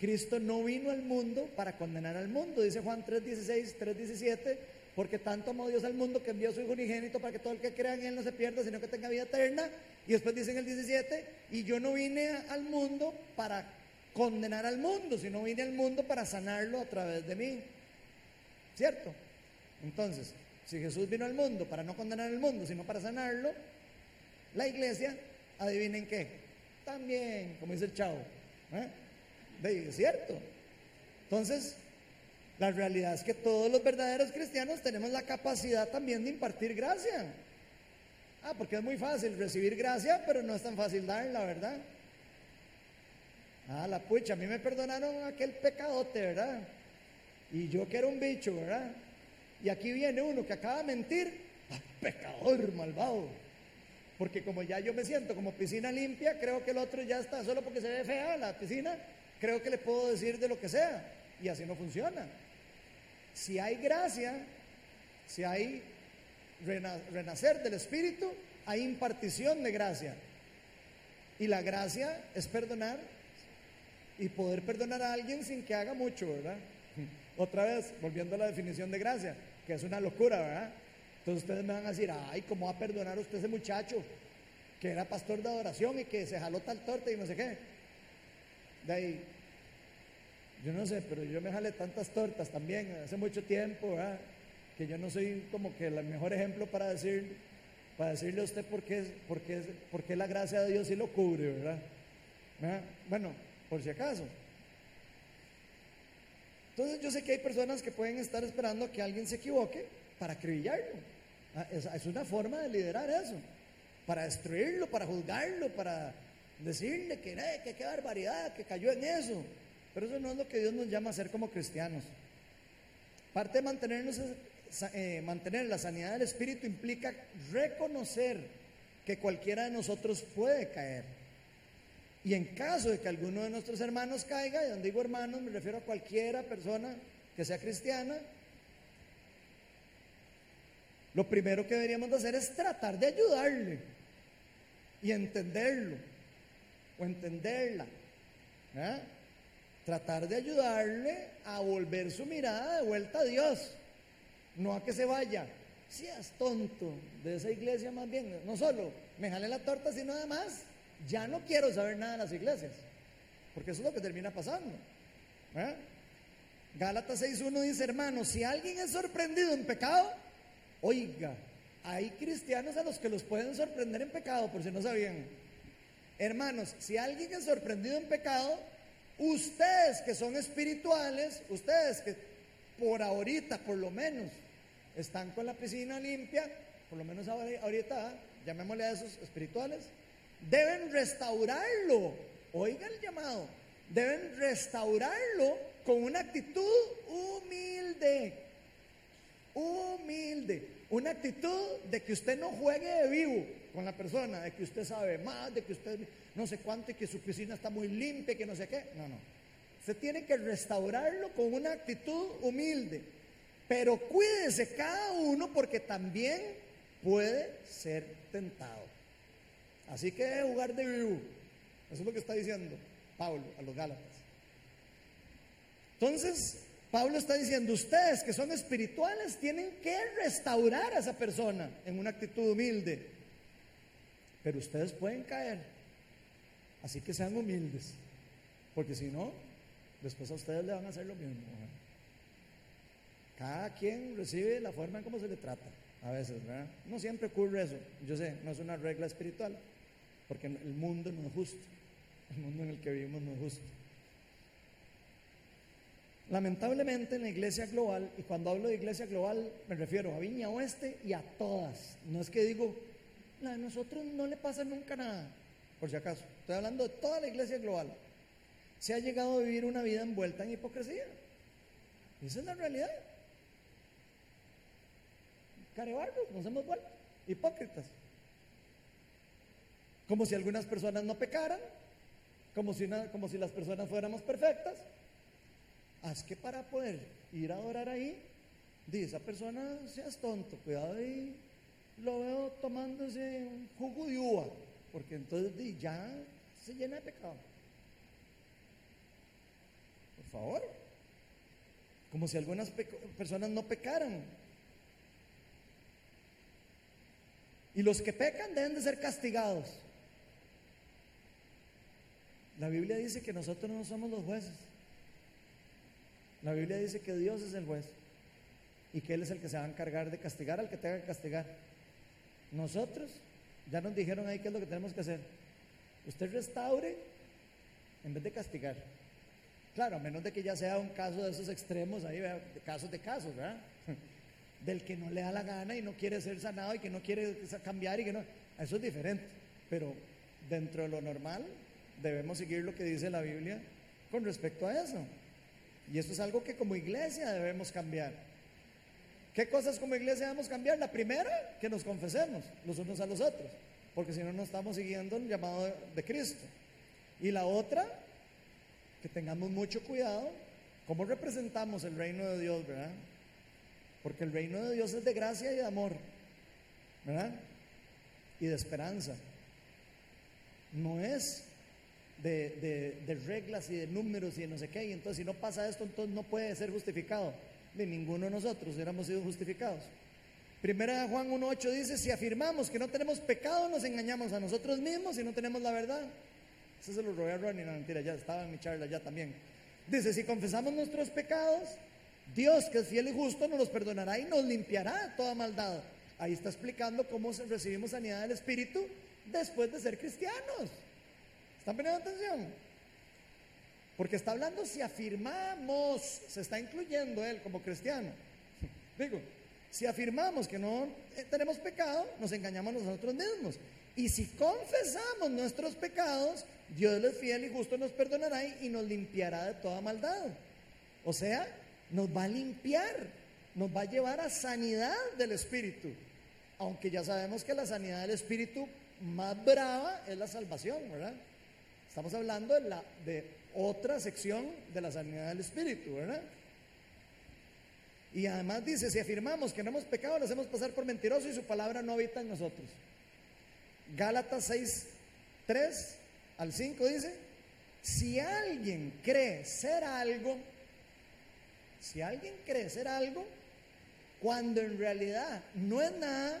Cristo no vino al mundo para condenar al mundo, dice Juan 3:16, 3:17, porque tanto amó Dios al mundo que envió a su Hijo unigénito para que todo el que crea en Él no se pierda, sino que tenga vida eterna. Y después dice en el 17, y yo no vine al mundo para condenar al mundo, sino vine al mundo para sanarlo a través de mí. ¿Cierto? Entonces, si Jesús vino al mundo para no condenar al mundo, sino para sanarlo, la iglesia, adivinen qué, también, como dice el chavo, ¿eh? es cierto. Entonces, la realidad es que todos los verdaderos cristianos tenemos la capacidad también de impartir gracia. Ah, porque es muy fácil recibir gracia, pero no es tan fácil darla, ¿verdad? Ah, la pucha, a mí me perdonaron aquel pecadote, ¿verdad? Y yo que era un bicho, ¿verdad? Y aquí viene uno que acaba de mentir, ah, pecador malvado. Porque como ya yo me siento como piscina limpia, creo que el otro ya está, solo porque se ve fea la piscina, creo que le puedo decir de lo que sea. Y así no funciona. Si hay gracia, si hay renacer del Espíritu, hay impartición de gracia. Y la gracia es perdonar y poder perdonar a alguien sin que haga mucho, ¿verdad? (laughs) Otra vez, volviendo a la definición de gracia, que es una locura, ¿verdad? Entonces ustedes me van a decir, ay, ¿cómo va a perdonar usted ese muchacho que era pastor de adoración y que se jaló tal torta y no sé qué? De ahí, yo no sé, pero yo me jalé tantas tortas también hace mucho tiempo, ¿verdad? Que yo no soy como que el mejor ejemplo para decir, para decirle a usted por qué, por qué, por qué la gracia de Dios sí lo cubre, ¿verdad? ¿verdad? Bueno, por si acaso. Entonces yo sé que hay personas que pueden estar esperando que alguien se equivoque para acribillarlo. Ah, es, una forma de liderar eso, para destruirlo, para juzgarlo, para decirle que, que qué barbaridad, que cayó en eso. Pero eso no es lo que Dios nos llama a hacer como cristianos. Parte de mantenernos, eh, mantener la sanidad del espíritu implica reconocer que cualquiera de nosotros puede caer y en caso de que alguno de nuestros hermanos caiga, y donde digo hermanos me refiero a cualquiera persona que sea cristiana, lo primero que deberíamos de hacer es tratar de ayudarle y entenderlo o entenderla. Tratar de ayudarle a volver su mirada de vuelta a Dios, no a que se vaya. Seas tonto de esa iglesia más bien, no solo me jale la torta, sino además ya no quiero saber nada de las iglesias, porque eso es lo que termina pasando. ¿eh? Gálatas 6.1 dice, hermanos, si alguien es sorprendido en pecado, oiga, hay cristianos a los que los pueden sorprender en pecado, por si no sabían. Hermanos, si alguien es sorprendido en pecado, ustedes que son espirituales, ustedes que por ahorita, por lo menos, están con la piscina limpia, por lo menos ahorita, llamémosle a esos espirituales, deben restaurarlo. Oiga el llamado. Deben restaurarlo con una actitud humilde. Humilde. Una actitud de que usted no juegue de vivo con la persona, de que usted sabe más, de que usted no sé cuánto y que su piscina está muy limpia, que no sé qué. No, no. Usted tiene que restaurarlo con una actitud humilde. Pero cuídese cada uno porque también puede ser tentado. Así que debe jugar de vivo. Eso es lo que está diciendo Pablo a los Gálatas. Entonces, Pablo está diciendo, ustedes que son espirituales tienen que restaurar a esa persona en una actitud humilde. Pero ustedes pueden caer. Así que sean humildes. Porque si no, después a ustedes le van a hacer lo mismo. Cada quien recibe la forma en cómo se le trata. A veces, ¿verdad? No siempre ocurre eso. Yo sé, no es una regla espiritual porque el mundo no es justo, el mundo en el que vivimos no es justo. Lamentablemente en la iglesia global, y cuando hablo de iglesia global me refiero a Viña Oeste y a todas, no es que digo, a nosotros no le pasa nunca nada, por si acaso, estoy hablando de toda la iglesia global, se ha llegado a vivir una vida envuelta en hipocresía. Esa es la realidad. Carebardos, nos hemos vuelto hipócritas. Como si algunas personas no pecaran, como si, las personas fuéramos perfectas. haz que para poder ir a adorar ahí, dice, esa persona seas tonto, cuidado y lo veo tomándose un jugo de uva, porque entonces ya se llena de pecado. Por favor. Como si algunas personas no pecaran. Y los que pecan deben de ser castigados. La Biblia dice que nosotros no somos los jueces. La Biblia dice que Dios es el juez y que Él es el que se va a encargar de castigar al que tenga que castigar. Nosotros, ya nos dijeron ahí qué es lo que tenemos que hacer. Usted restaure en vez de castigar. Claro, a menos de que ya sea un caso de esos extremos, ahí, casos de casos, ¿verdad? (laughs) Del que no le da la gana y no quiere ser sanado y que no quiere cambiar y que no. Eso es diferente. Pero dentro de lo normal, debemos seguir lo que dice la Biblia con respecto a eso. Y eso es algo que como iglesia debemos cambiar. ¿Qué cosas como iglesia debemos cambiar? La primera, que nos confesemos los unos a los otros, porque si no, no estamos siguiendo el llamado de Cristo. Y la otra, que tengamos mucho cuidado, cómo representamos el reino de Dios, ¿verdad? Porque el reino de Dios es de gracia y de amor, ¿verdad? Y de esperanza. No es de, reglas y de números y de no sé qué, y entonces si no pasa esto, entonces no puede ser justificado. De ninguno de nosotros hubiéramos sido justificados. Primera de Juan 1.8 dice, si afirmamos que no tenemos pecado, nos engañamos a nosotros mismos y no tenemos la verdad. Eso se lo robé a Ronnie, no mentira, ya estaba en mi charla ya también. Dice, si confesamos nuestros pecados, Dios que es fiel y justo nos los perdonará y nos limpiará toda maldad. Ahí está explicando cómo recibimos sanidad del Espíritu después de ser cristianos. ¿Están poniendo atención? Porque está hablando si afirmamos, se está incluyendo él como cristiano. (laughs) Digo, si afirmamos que no eh, tenemos pecado, nos engañamos nosotros mismos. Y si confesamos nuestros pecados, Dios es fiel y justo nos perdonará y nos limpiará de toda maldad. O sea, nos va a limpiar, nos va a llevar a sanidad del Espíritu. Aunque ya sabemos que la sanidad del Espíritu más brava es la salvación, ¿verdad? Estamos hablando de, la, otra sección de la sanidad del Espíritu, ¿verdad? Y además dice, si afirmamos que no hemos pecado, lo hacemos pasar por mentiroso y su palabra no habita en nosotros. Gálatas 6, 3 al 5 dice, si alguien cree ser algo, si alguien cree ser algo, cuando en realidad no es nada,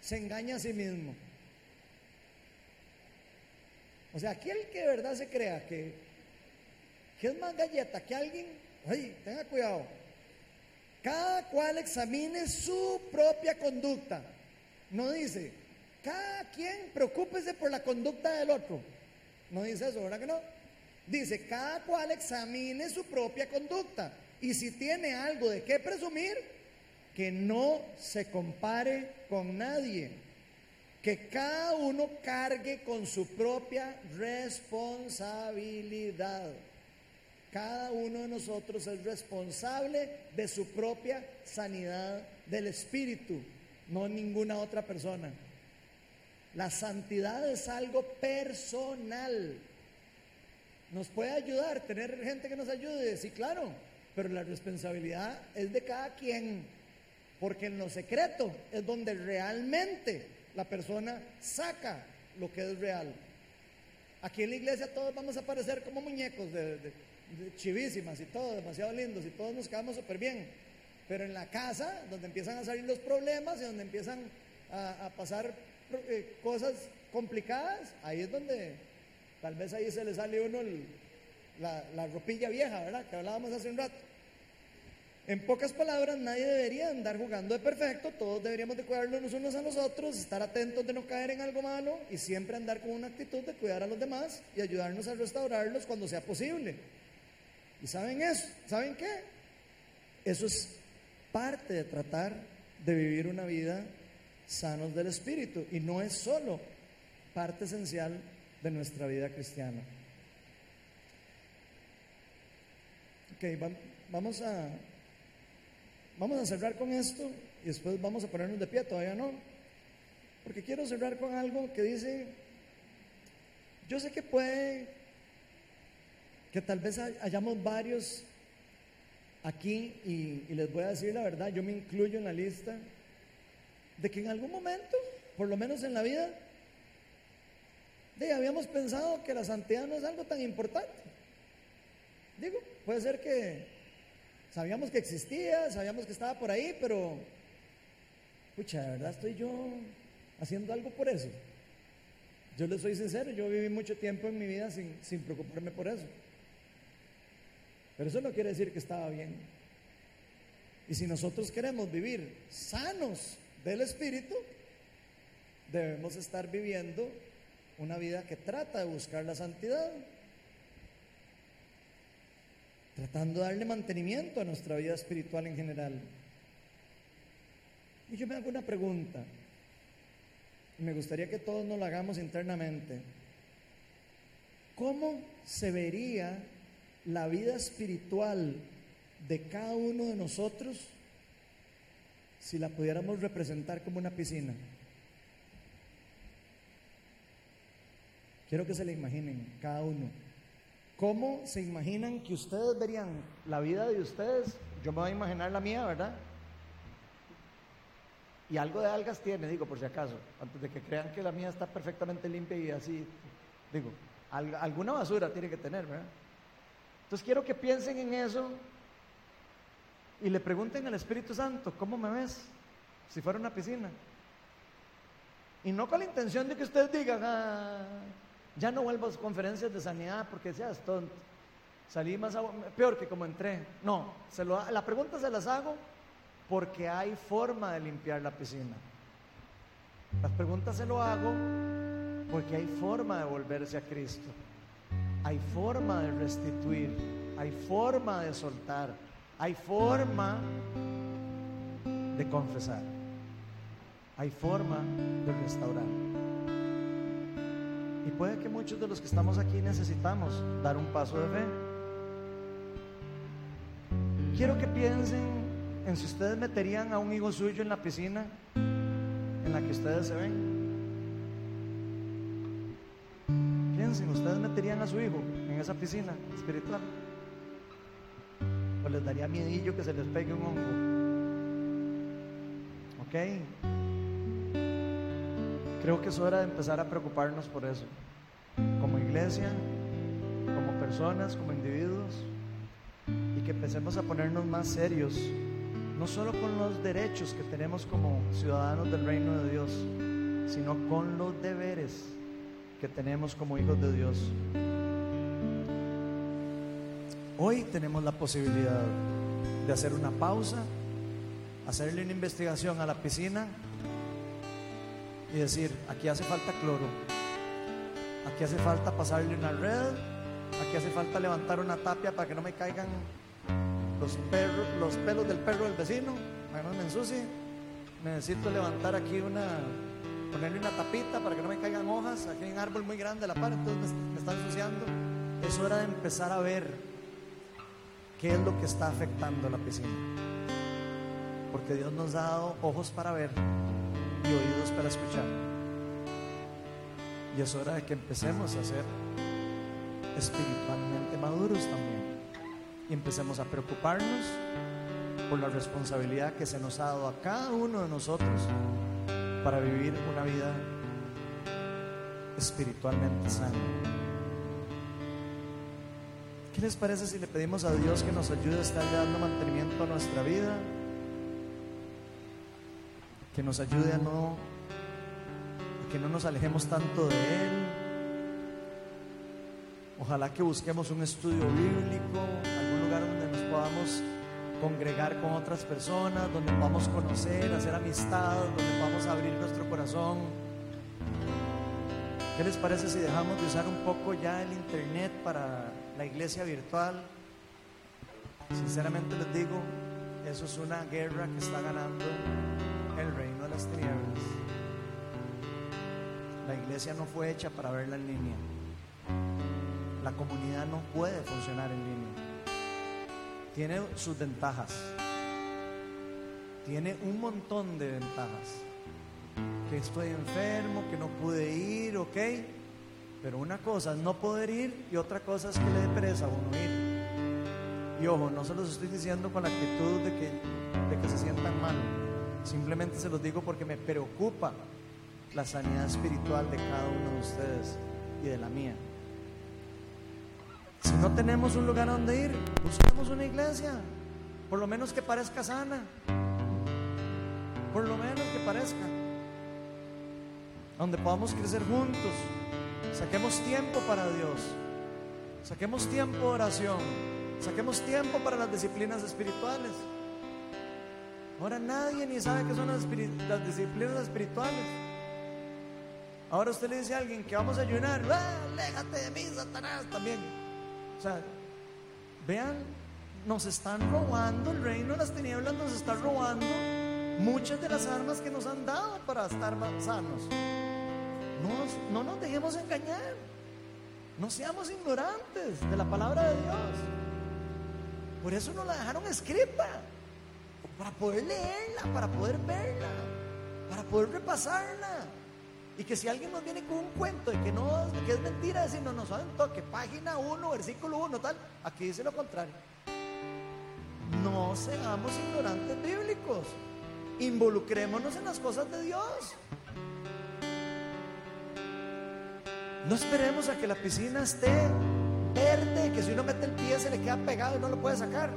se engaña a sí mismo. O sea, aquel que de verdad se crea que, que es más galleta que alguien, oye, tenga cuidado. Cada cual examine su propia conducta. No dice, cada quien preocúpese por la conducta del otro. No dice eso, ¿verdad que no? Dice, cada cual examine su propia conducta. Y si tiene algo de qué presumir, que no se compare con nadie que cada uno cargue con su propia responsabilidad. Cada uno de nosotros es responsable de su propia sanidad del espíritu, no ninguna otra persona. La santidad es algo personal. Nos puede ayudar, tener gente que nos ayude, sí, claro, pero la responsabilidad es de cada quien, porque en lo secreto es donde realmente la persona saca lo que es real. Aquí en la iglesia todos vamos a parecer como muñecos de, chivísimas y todo, demasiado lindos y todos nos quedamos súper bien. Pero en la casa, donde empiezan a salir los problemas y donde empiezan a, pasar eh, cosas complicadas, ahí es donde tal vez ahí se le sale uno la, la ropilla vieja, ¿verdad? Que hablábamos hace un rato. En pocas palabras, nadie debería andar jugando de perfecto, todos deberíamos de cuidarnos los unos a los otros, estar atentos de no caer en algo malo y siempre andar con una actitud de cuidar a los demás y ayudarnos a restaurarlos cuando sea posible. ¿Y saben eso? ¿Saben qué? Eso es parte de tratar de vivir una vida sanos del espíritu y no es solo parte esencial de nuestra vida cristiana. Ok, vamos a Vamos a cerrar con esto y después vamos a ponernos de pie, todavía no. Porque quiero cerrar con algo que dice, yo sé que puede, que tal vez hayamos varios aquí, y, les voy a decir la verdad, yo me incluyo en la lista, de que en algún momento, por lo menos en la vida, de, habíamos pensado que la santidad no es algo tan importante. Digo, puede ser que sabíamos que existía, sabíamos que estaba por ahí, pero, pucha, de verdad estoy yo haciendo algo por eso. Yo les soy sincero, yo viví mucho tiempo en mi vida sin, sin preocuparme por eso. Pero eso no quiere decir que estaba bien. Y si nosotros queremos vivir sanos del Espíritu, debemos estar viviendo una vida que trata de buscar la santidad, tratando de darle mantenimiento a nuestra vida espiritual en general. Y yo me hago una pregunta, me gustaría que todos nos la hagamos internamente. ¿Cómo se vería la vida espiritual de cada uno de nosotros si la pudiéramos representar como una piscina? Quiero que se la imaginen, cada uno. ¿Cómo se imaginan que ustedes verían la vida de ustedes? Yo me voy a imaginar la mía, ¿verdad? Y algo de algas tiene, digo, por si acaso, antes de que crean que la mía está perfectamente limpia y así, digo, alguna basura tiene que tener, ¿verdad? Entonces quiero que piensen en eso y le pregunten al Espíritu Santo, ¿cómo me ves? Si fuera una piscina. Y no con la intención de que ustedes digan, ah, ya no vuelvo a conferencias de sanidad porque seas tonto. Salí más peor que como entré. No, se lo, la pregunta se las hago porque hay forma de limpiar la piscina. Las preguntas se lo hago porque hay forma de volverse a Cristo. Hay forma de restituir. Hay forma de soltar. Hay forma de confesar. Hay forma de restaurar. Y puede que muchos de los que estamos aquí necesitamos dar un paso de fe. Quiero que piensen en si ustedes meterían a un hijo suyo en la piscina en la que ustedes se ven. Piensen, ustedes meterían a su hijo en esa piscina espiritual. O les daría miedillo que se les pegue un hongo. ¿Ok? Creo que es hora de empezar a preocuparnos por eso, como iglesia, como personas, como individuos, y que empecemos a ponernos más serios, no solo con los derechos que tenemos como ciudadanos del reino de Dios, sino con los deberes que tenemos como hijos de Dios. Hoy tenemos la posibilidad de hacer una pausa, hacerle una investigación a la piscina y decir, aquí hace falta cloro, aquí hace falta pasarle una red, aquí hace falta levantar una tapia para que no me caigan los, pelos del perro del vecino, para que no me ensucie. Necesito levantar aquí una, ponerle una tapita para que no me caigan hojas, aquí hay un árbol muy grande a la par, entonces me, me está ensuciando. Es hora de empezar a ver qué es lo que está afectando la piscina. Porque Dios nos ha dado ojos para ver y oídos para escuchar. Y es hora de que empecemos a ser espiritualmente maduros también. Y empecemos a preocuparnos por la responsabilidad que se nos ha dado a cada uno de nosotros para vivir una vida espiritualmente sana. ¿Qué les parece si le pedimos a Dios que nos ayude a estar dando mantenimiento a nuestra vida? Que nos ayude a no que no nos alejemos tanto de él. Ojalá que busquemos un estudio bíblico, algún lugar donde nos podamos congregar con otras personas, donde podamos conocer, hacer amistad, donde podamos abrir nuestro corazón. ¿Qué les parece si dejamos de usar un poco ya el internet para la iglesia virtual? Sinceramente les digo, eso es una guerra que está ganando las tinieblas. La iglesia no fue hecha para verla en línea. La comunidad no puede funcionar en línea. Tiene sus ventajas. Tiene un montón de ventajas. Que estoy enfermo, que no pude ir, ok. Pero una cosa es no poder ir y otra cosa es que le dé pereza a uno ir. Y ojo, no se los estoy diciendo con la actitud de que, de que se sientan mal. Simplemente se los digo porque me preocupa la sanidad espiritual de cada uno de ustedes y de la mía. Si no tenemos un lugar donde ir, busquemos una iglesia, por lo menos que parezca sana, por lo menos que parezca, donde podamos crecer juntos, saquemos tiempo para Dios, saquemos tiempo de oración, saquemos tiempo para las disciplinas espirituales. Ahora nadie ni sabe qué son las, disciplinas espirituales. Ahora usted le dice a alguien que vamos a ayunar, ¡Ah, aléjate de mí, Satanás, también. O sea, vean, nos están robando, el reino de las tinieblas nos está robando muchas de las armas que nos han dado para estar sanos. No, no nos dejemos engañar, no seamos ignorantes de la palabra de Dios. Por eso nos la dejaron escrita, para poder leerla, para poder verla, para poder repasarla. Y que si alguien nos viene con un cuento de que no que es mentira, decir no, no saben toque, página 1, versículo 1, tal, aquí dice lo contrario. No seamos ignorantes bíblicos. Involucrémonos en las cosas de Dios. No esperemos a que la piscina esté verde, que si uno mete el pie se le queda pegado y no lo puede sacar,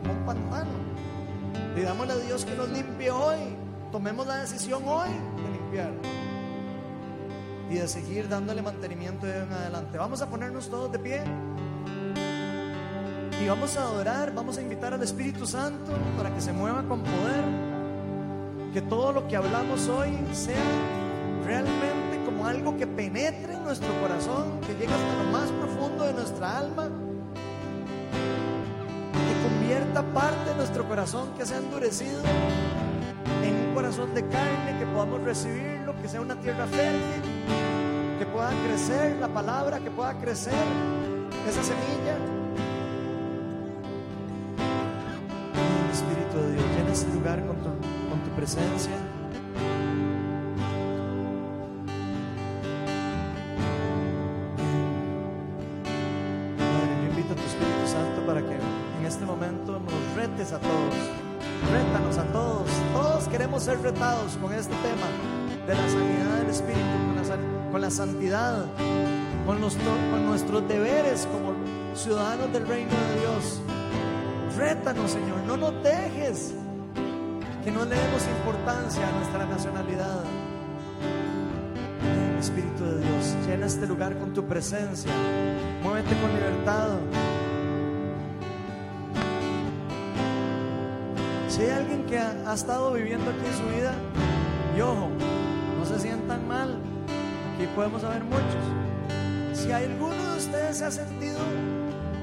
como un pantano. Pidámosle a Dios que nos limpie hoy. Tomemos la decisión hoy de limpiar y de seguir dándole mantenimiento de en adelante. Vamos a ponernos todos de pie y vamos a adorar, vamos a invitar al Espíritu Santo para que se mueva con poder, que todo lo que hablamos hoy sea realmente como algo que penetre en nuestro corazón, que llegue hasta lo más profundo de nuestra alma, convierta parte de nuestro corazón que se ha endurecido en un corazón de carne, que podamos recibirlo, que sea una tierra fértil, que pueda crecer la palabra, que pueda crecer esa semilla. Espíritu de Dios, llena este lugar con tu, con tu presencia. Con este tema de la sanidad del Espíritu, con la, santidad, con, los, con nuestros deberes como ciudadanos del reino de Dios. Rétanos, Señor, no nos dejes que no le demos importancia a nuestra nacionalidad. Espíritu de Dios, llena este lugar con tu presencia. Muévete con libertad. Si hay alguien que ha, estado viviendo aquí en su vida, y ojo, no se sientan mal, aquí podemos haber muchos. Si alguno de ustedes se ha sentido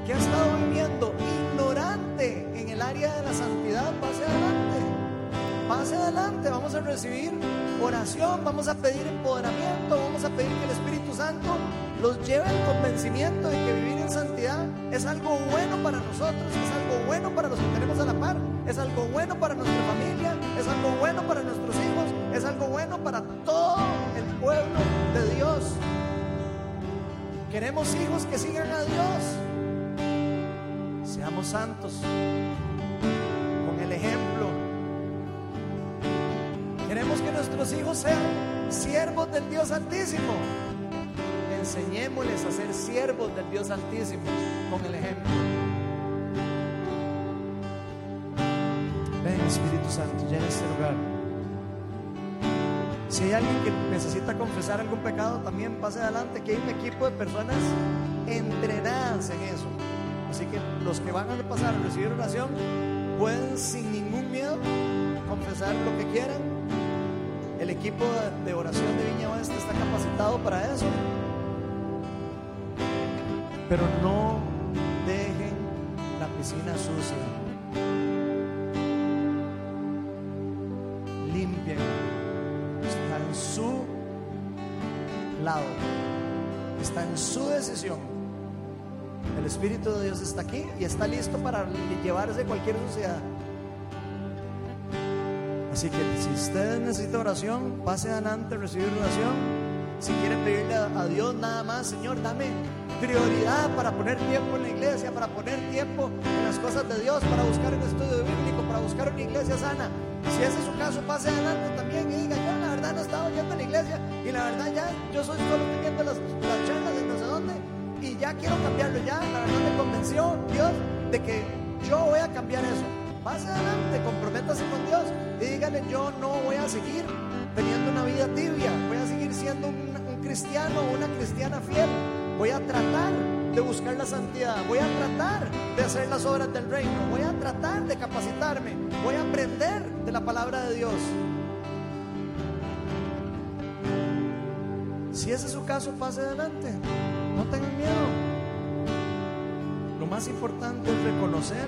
que ha estado viviendo ignorante en el área de la santidad, pase adelante. Pase adelante, vamos a recibir oración, vamos a pedir empoderamiento, vamos a pedir que el Espíritu Santo los lleve al convencimiento de que vivir en santidad es algo bueno para nosotros, es algo bueno para los que tenemos a la par, es algo bueno para nuestra familia, es algo bueno para nuestros hijos, es algo bueno para todo el pueblo de Dios. Queremos hijos que sigan a Dios. Seamos santos con el ejemplo. Queremos que nuestros hijos sean siervos del Dios Altísimo. Enseñémosles a ser siervos del Dios Altísimo con el ejemplo. Ven Espíritu Santo, llena este lugar. Si hay alguien que necesita confesar algún pecado, también pase adelante, que hay un equipo de personas entrenadas en eso. Así que los que van a pasar a recibir oración pueden sin ningún miedo confesar lo que quieran. El equipo de- oración de Viña Oeste está capacitado para eso. Pero no dejen la piscina sucia. Limpien. Está en su lado. Está en su decisión. El Espíritu de Dios está aquí y está listo para llevarse cualquier suciedad. Así que si usted necesita oración, pase adelante a recibir oración. Si quiere pedirle a, Dios nada más, Señor, dame prioridad para poner tiempo en la iglesia, para poner tiempo en las cosas de Dios, para buscar un estudio bíblico, para buscar una iglesia sana. Si ese es su caso, pase adelante también y diga, yo la verdad no he estado yendo a la iglesia y la verdad ya, yo soy solo teniendo las, las charlas de no sé dónde y ya quiero cambiarlo, ya la verdad me convenció Dios de que yo voy a cambiar eso. Pase adelante, comprométase con Dios y dígale, yo no voy a seguir teniendo una vida tibia, voy a seguir siendo un, un cristiano o una cristiana fiel, voy a tratar de buscar la santidad, voy a tratar de hacer las obras del reino, voy a tratar de capacitarme, voy a aprender de la palabra de Dios. Si ese es su caso, pase adelante, no tengan miedo. Lo más importante es reconocer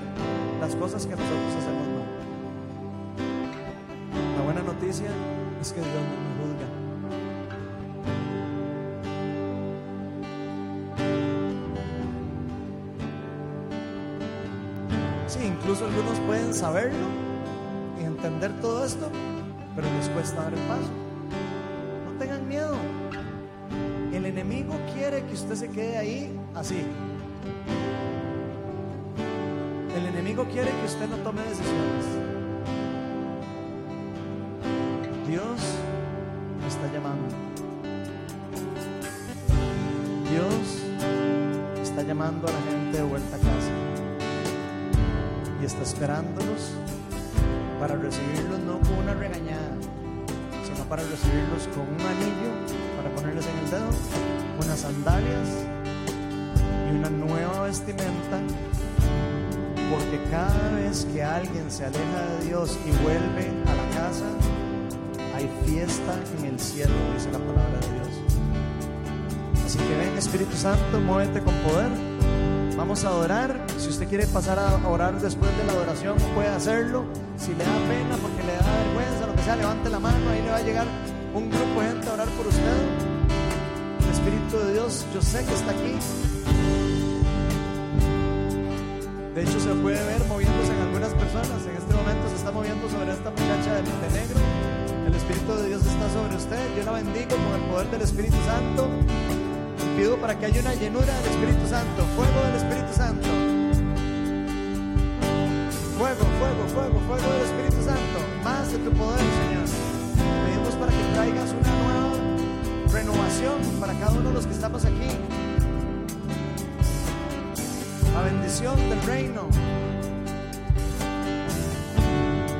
las cosas que nosotros hacemos mal. La buena noticia es que Dios no nos juzga. Sí, incluso algunos pueden saberlo y entender todo esto, pero les cuesta dar el paso. No tengan miedo. El enemigo quiere que usted se quede ahí así. El enemigo quiere que usted no tome decisiones. Dios me está llamando. Dios está llamando a la gente de vuelta a casa. Y está esperándolos para recibirlos no con una regañada, sino para recibirlos con un anillo para ponerles en el dedo, unas sandalias y una nueva vestimenta porque cada vez que alguien se aleja de Dios y vuelve a la casa, fiesta en el cielo, dice la palabra de Dios. Así que ven Espíritu Santo, muévete con poder. Vamos a adorar. Si usted quiere pasar a orar después de la adoración, puede hacerlo. Si le da pena, porque le da vergüenza, lo que sea, levante la mano, ahí le va a llegar un grupo de gente a orar por usted. Espíritu de Dios, yo sé que está aquí. De hecho, se puede ver moviéndose en algunas personas. En este momento se está moviendo sobre esta muchacha de, de negro. El Espíritu de Dios está sobre usted. Yo la bendigo con el poder del Espíritu Santo. Y pido para que haya una llenura del Espíritu Santo. Fuego del Espíritu Santo. Fuego, fuego, fuego, fuego del Espíritu Santo. Más de tu poder, Señor. Pedimos para que traigas una nueva renovación para cada uno de los que estamos aquí la bendición del reino.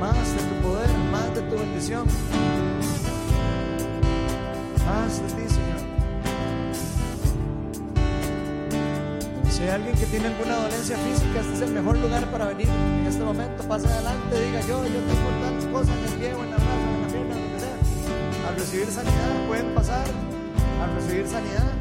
Más de tu poder, más de tu bendición. Más de ti, Señor. Si hay alguien que tiene alguna dolencia física, este es el mejor lugar para venir. En este momento, pase adelante, diga yo, yo tengo tantas cosas en el pie o en la mano, en la pierna, donde sea. Al recibir sanidad, pueden pasar. Al recibir sanidad,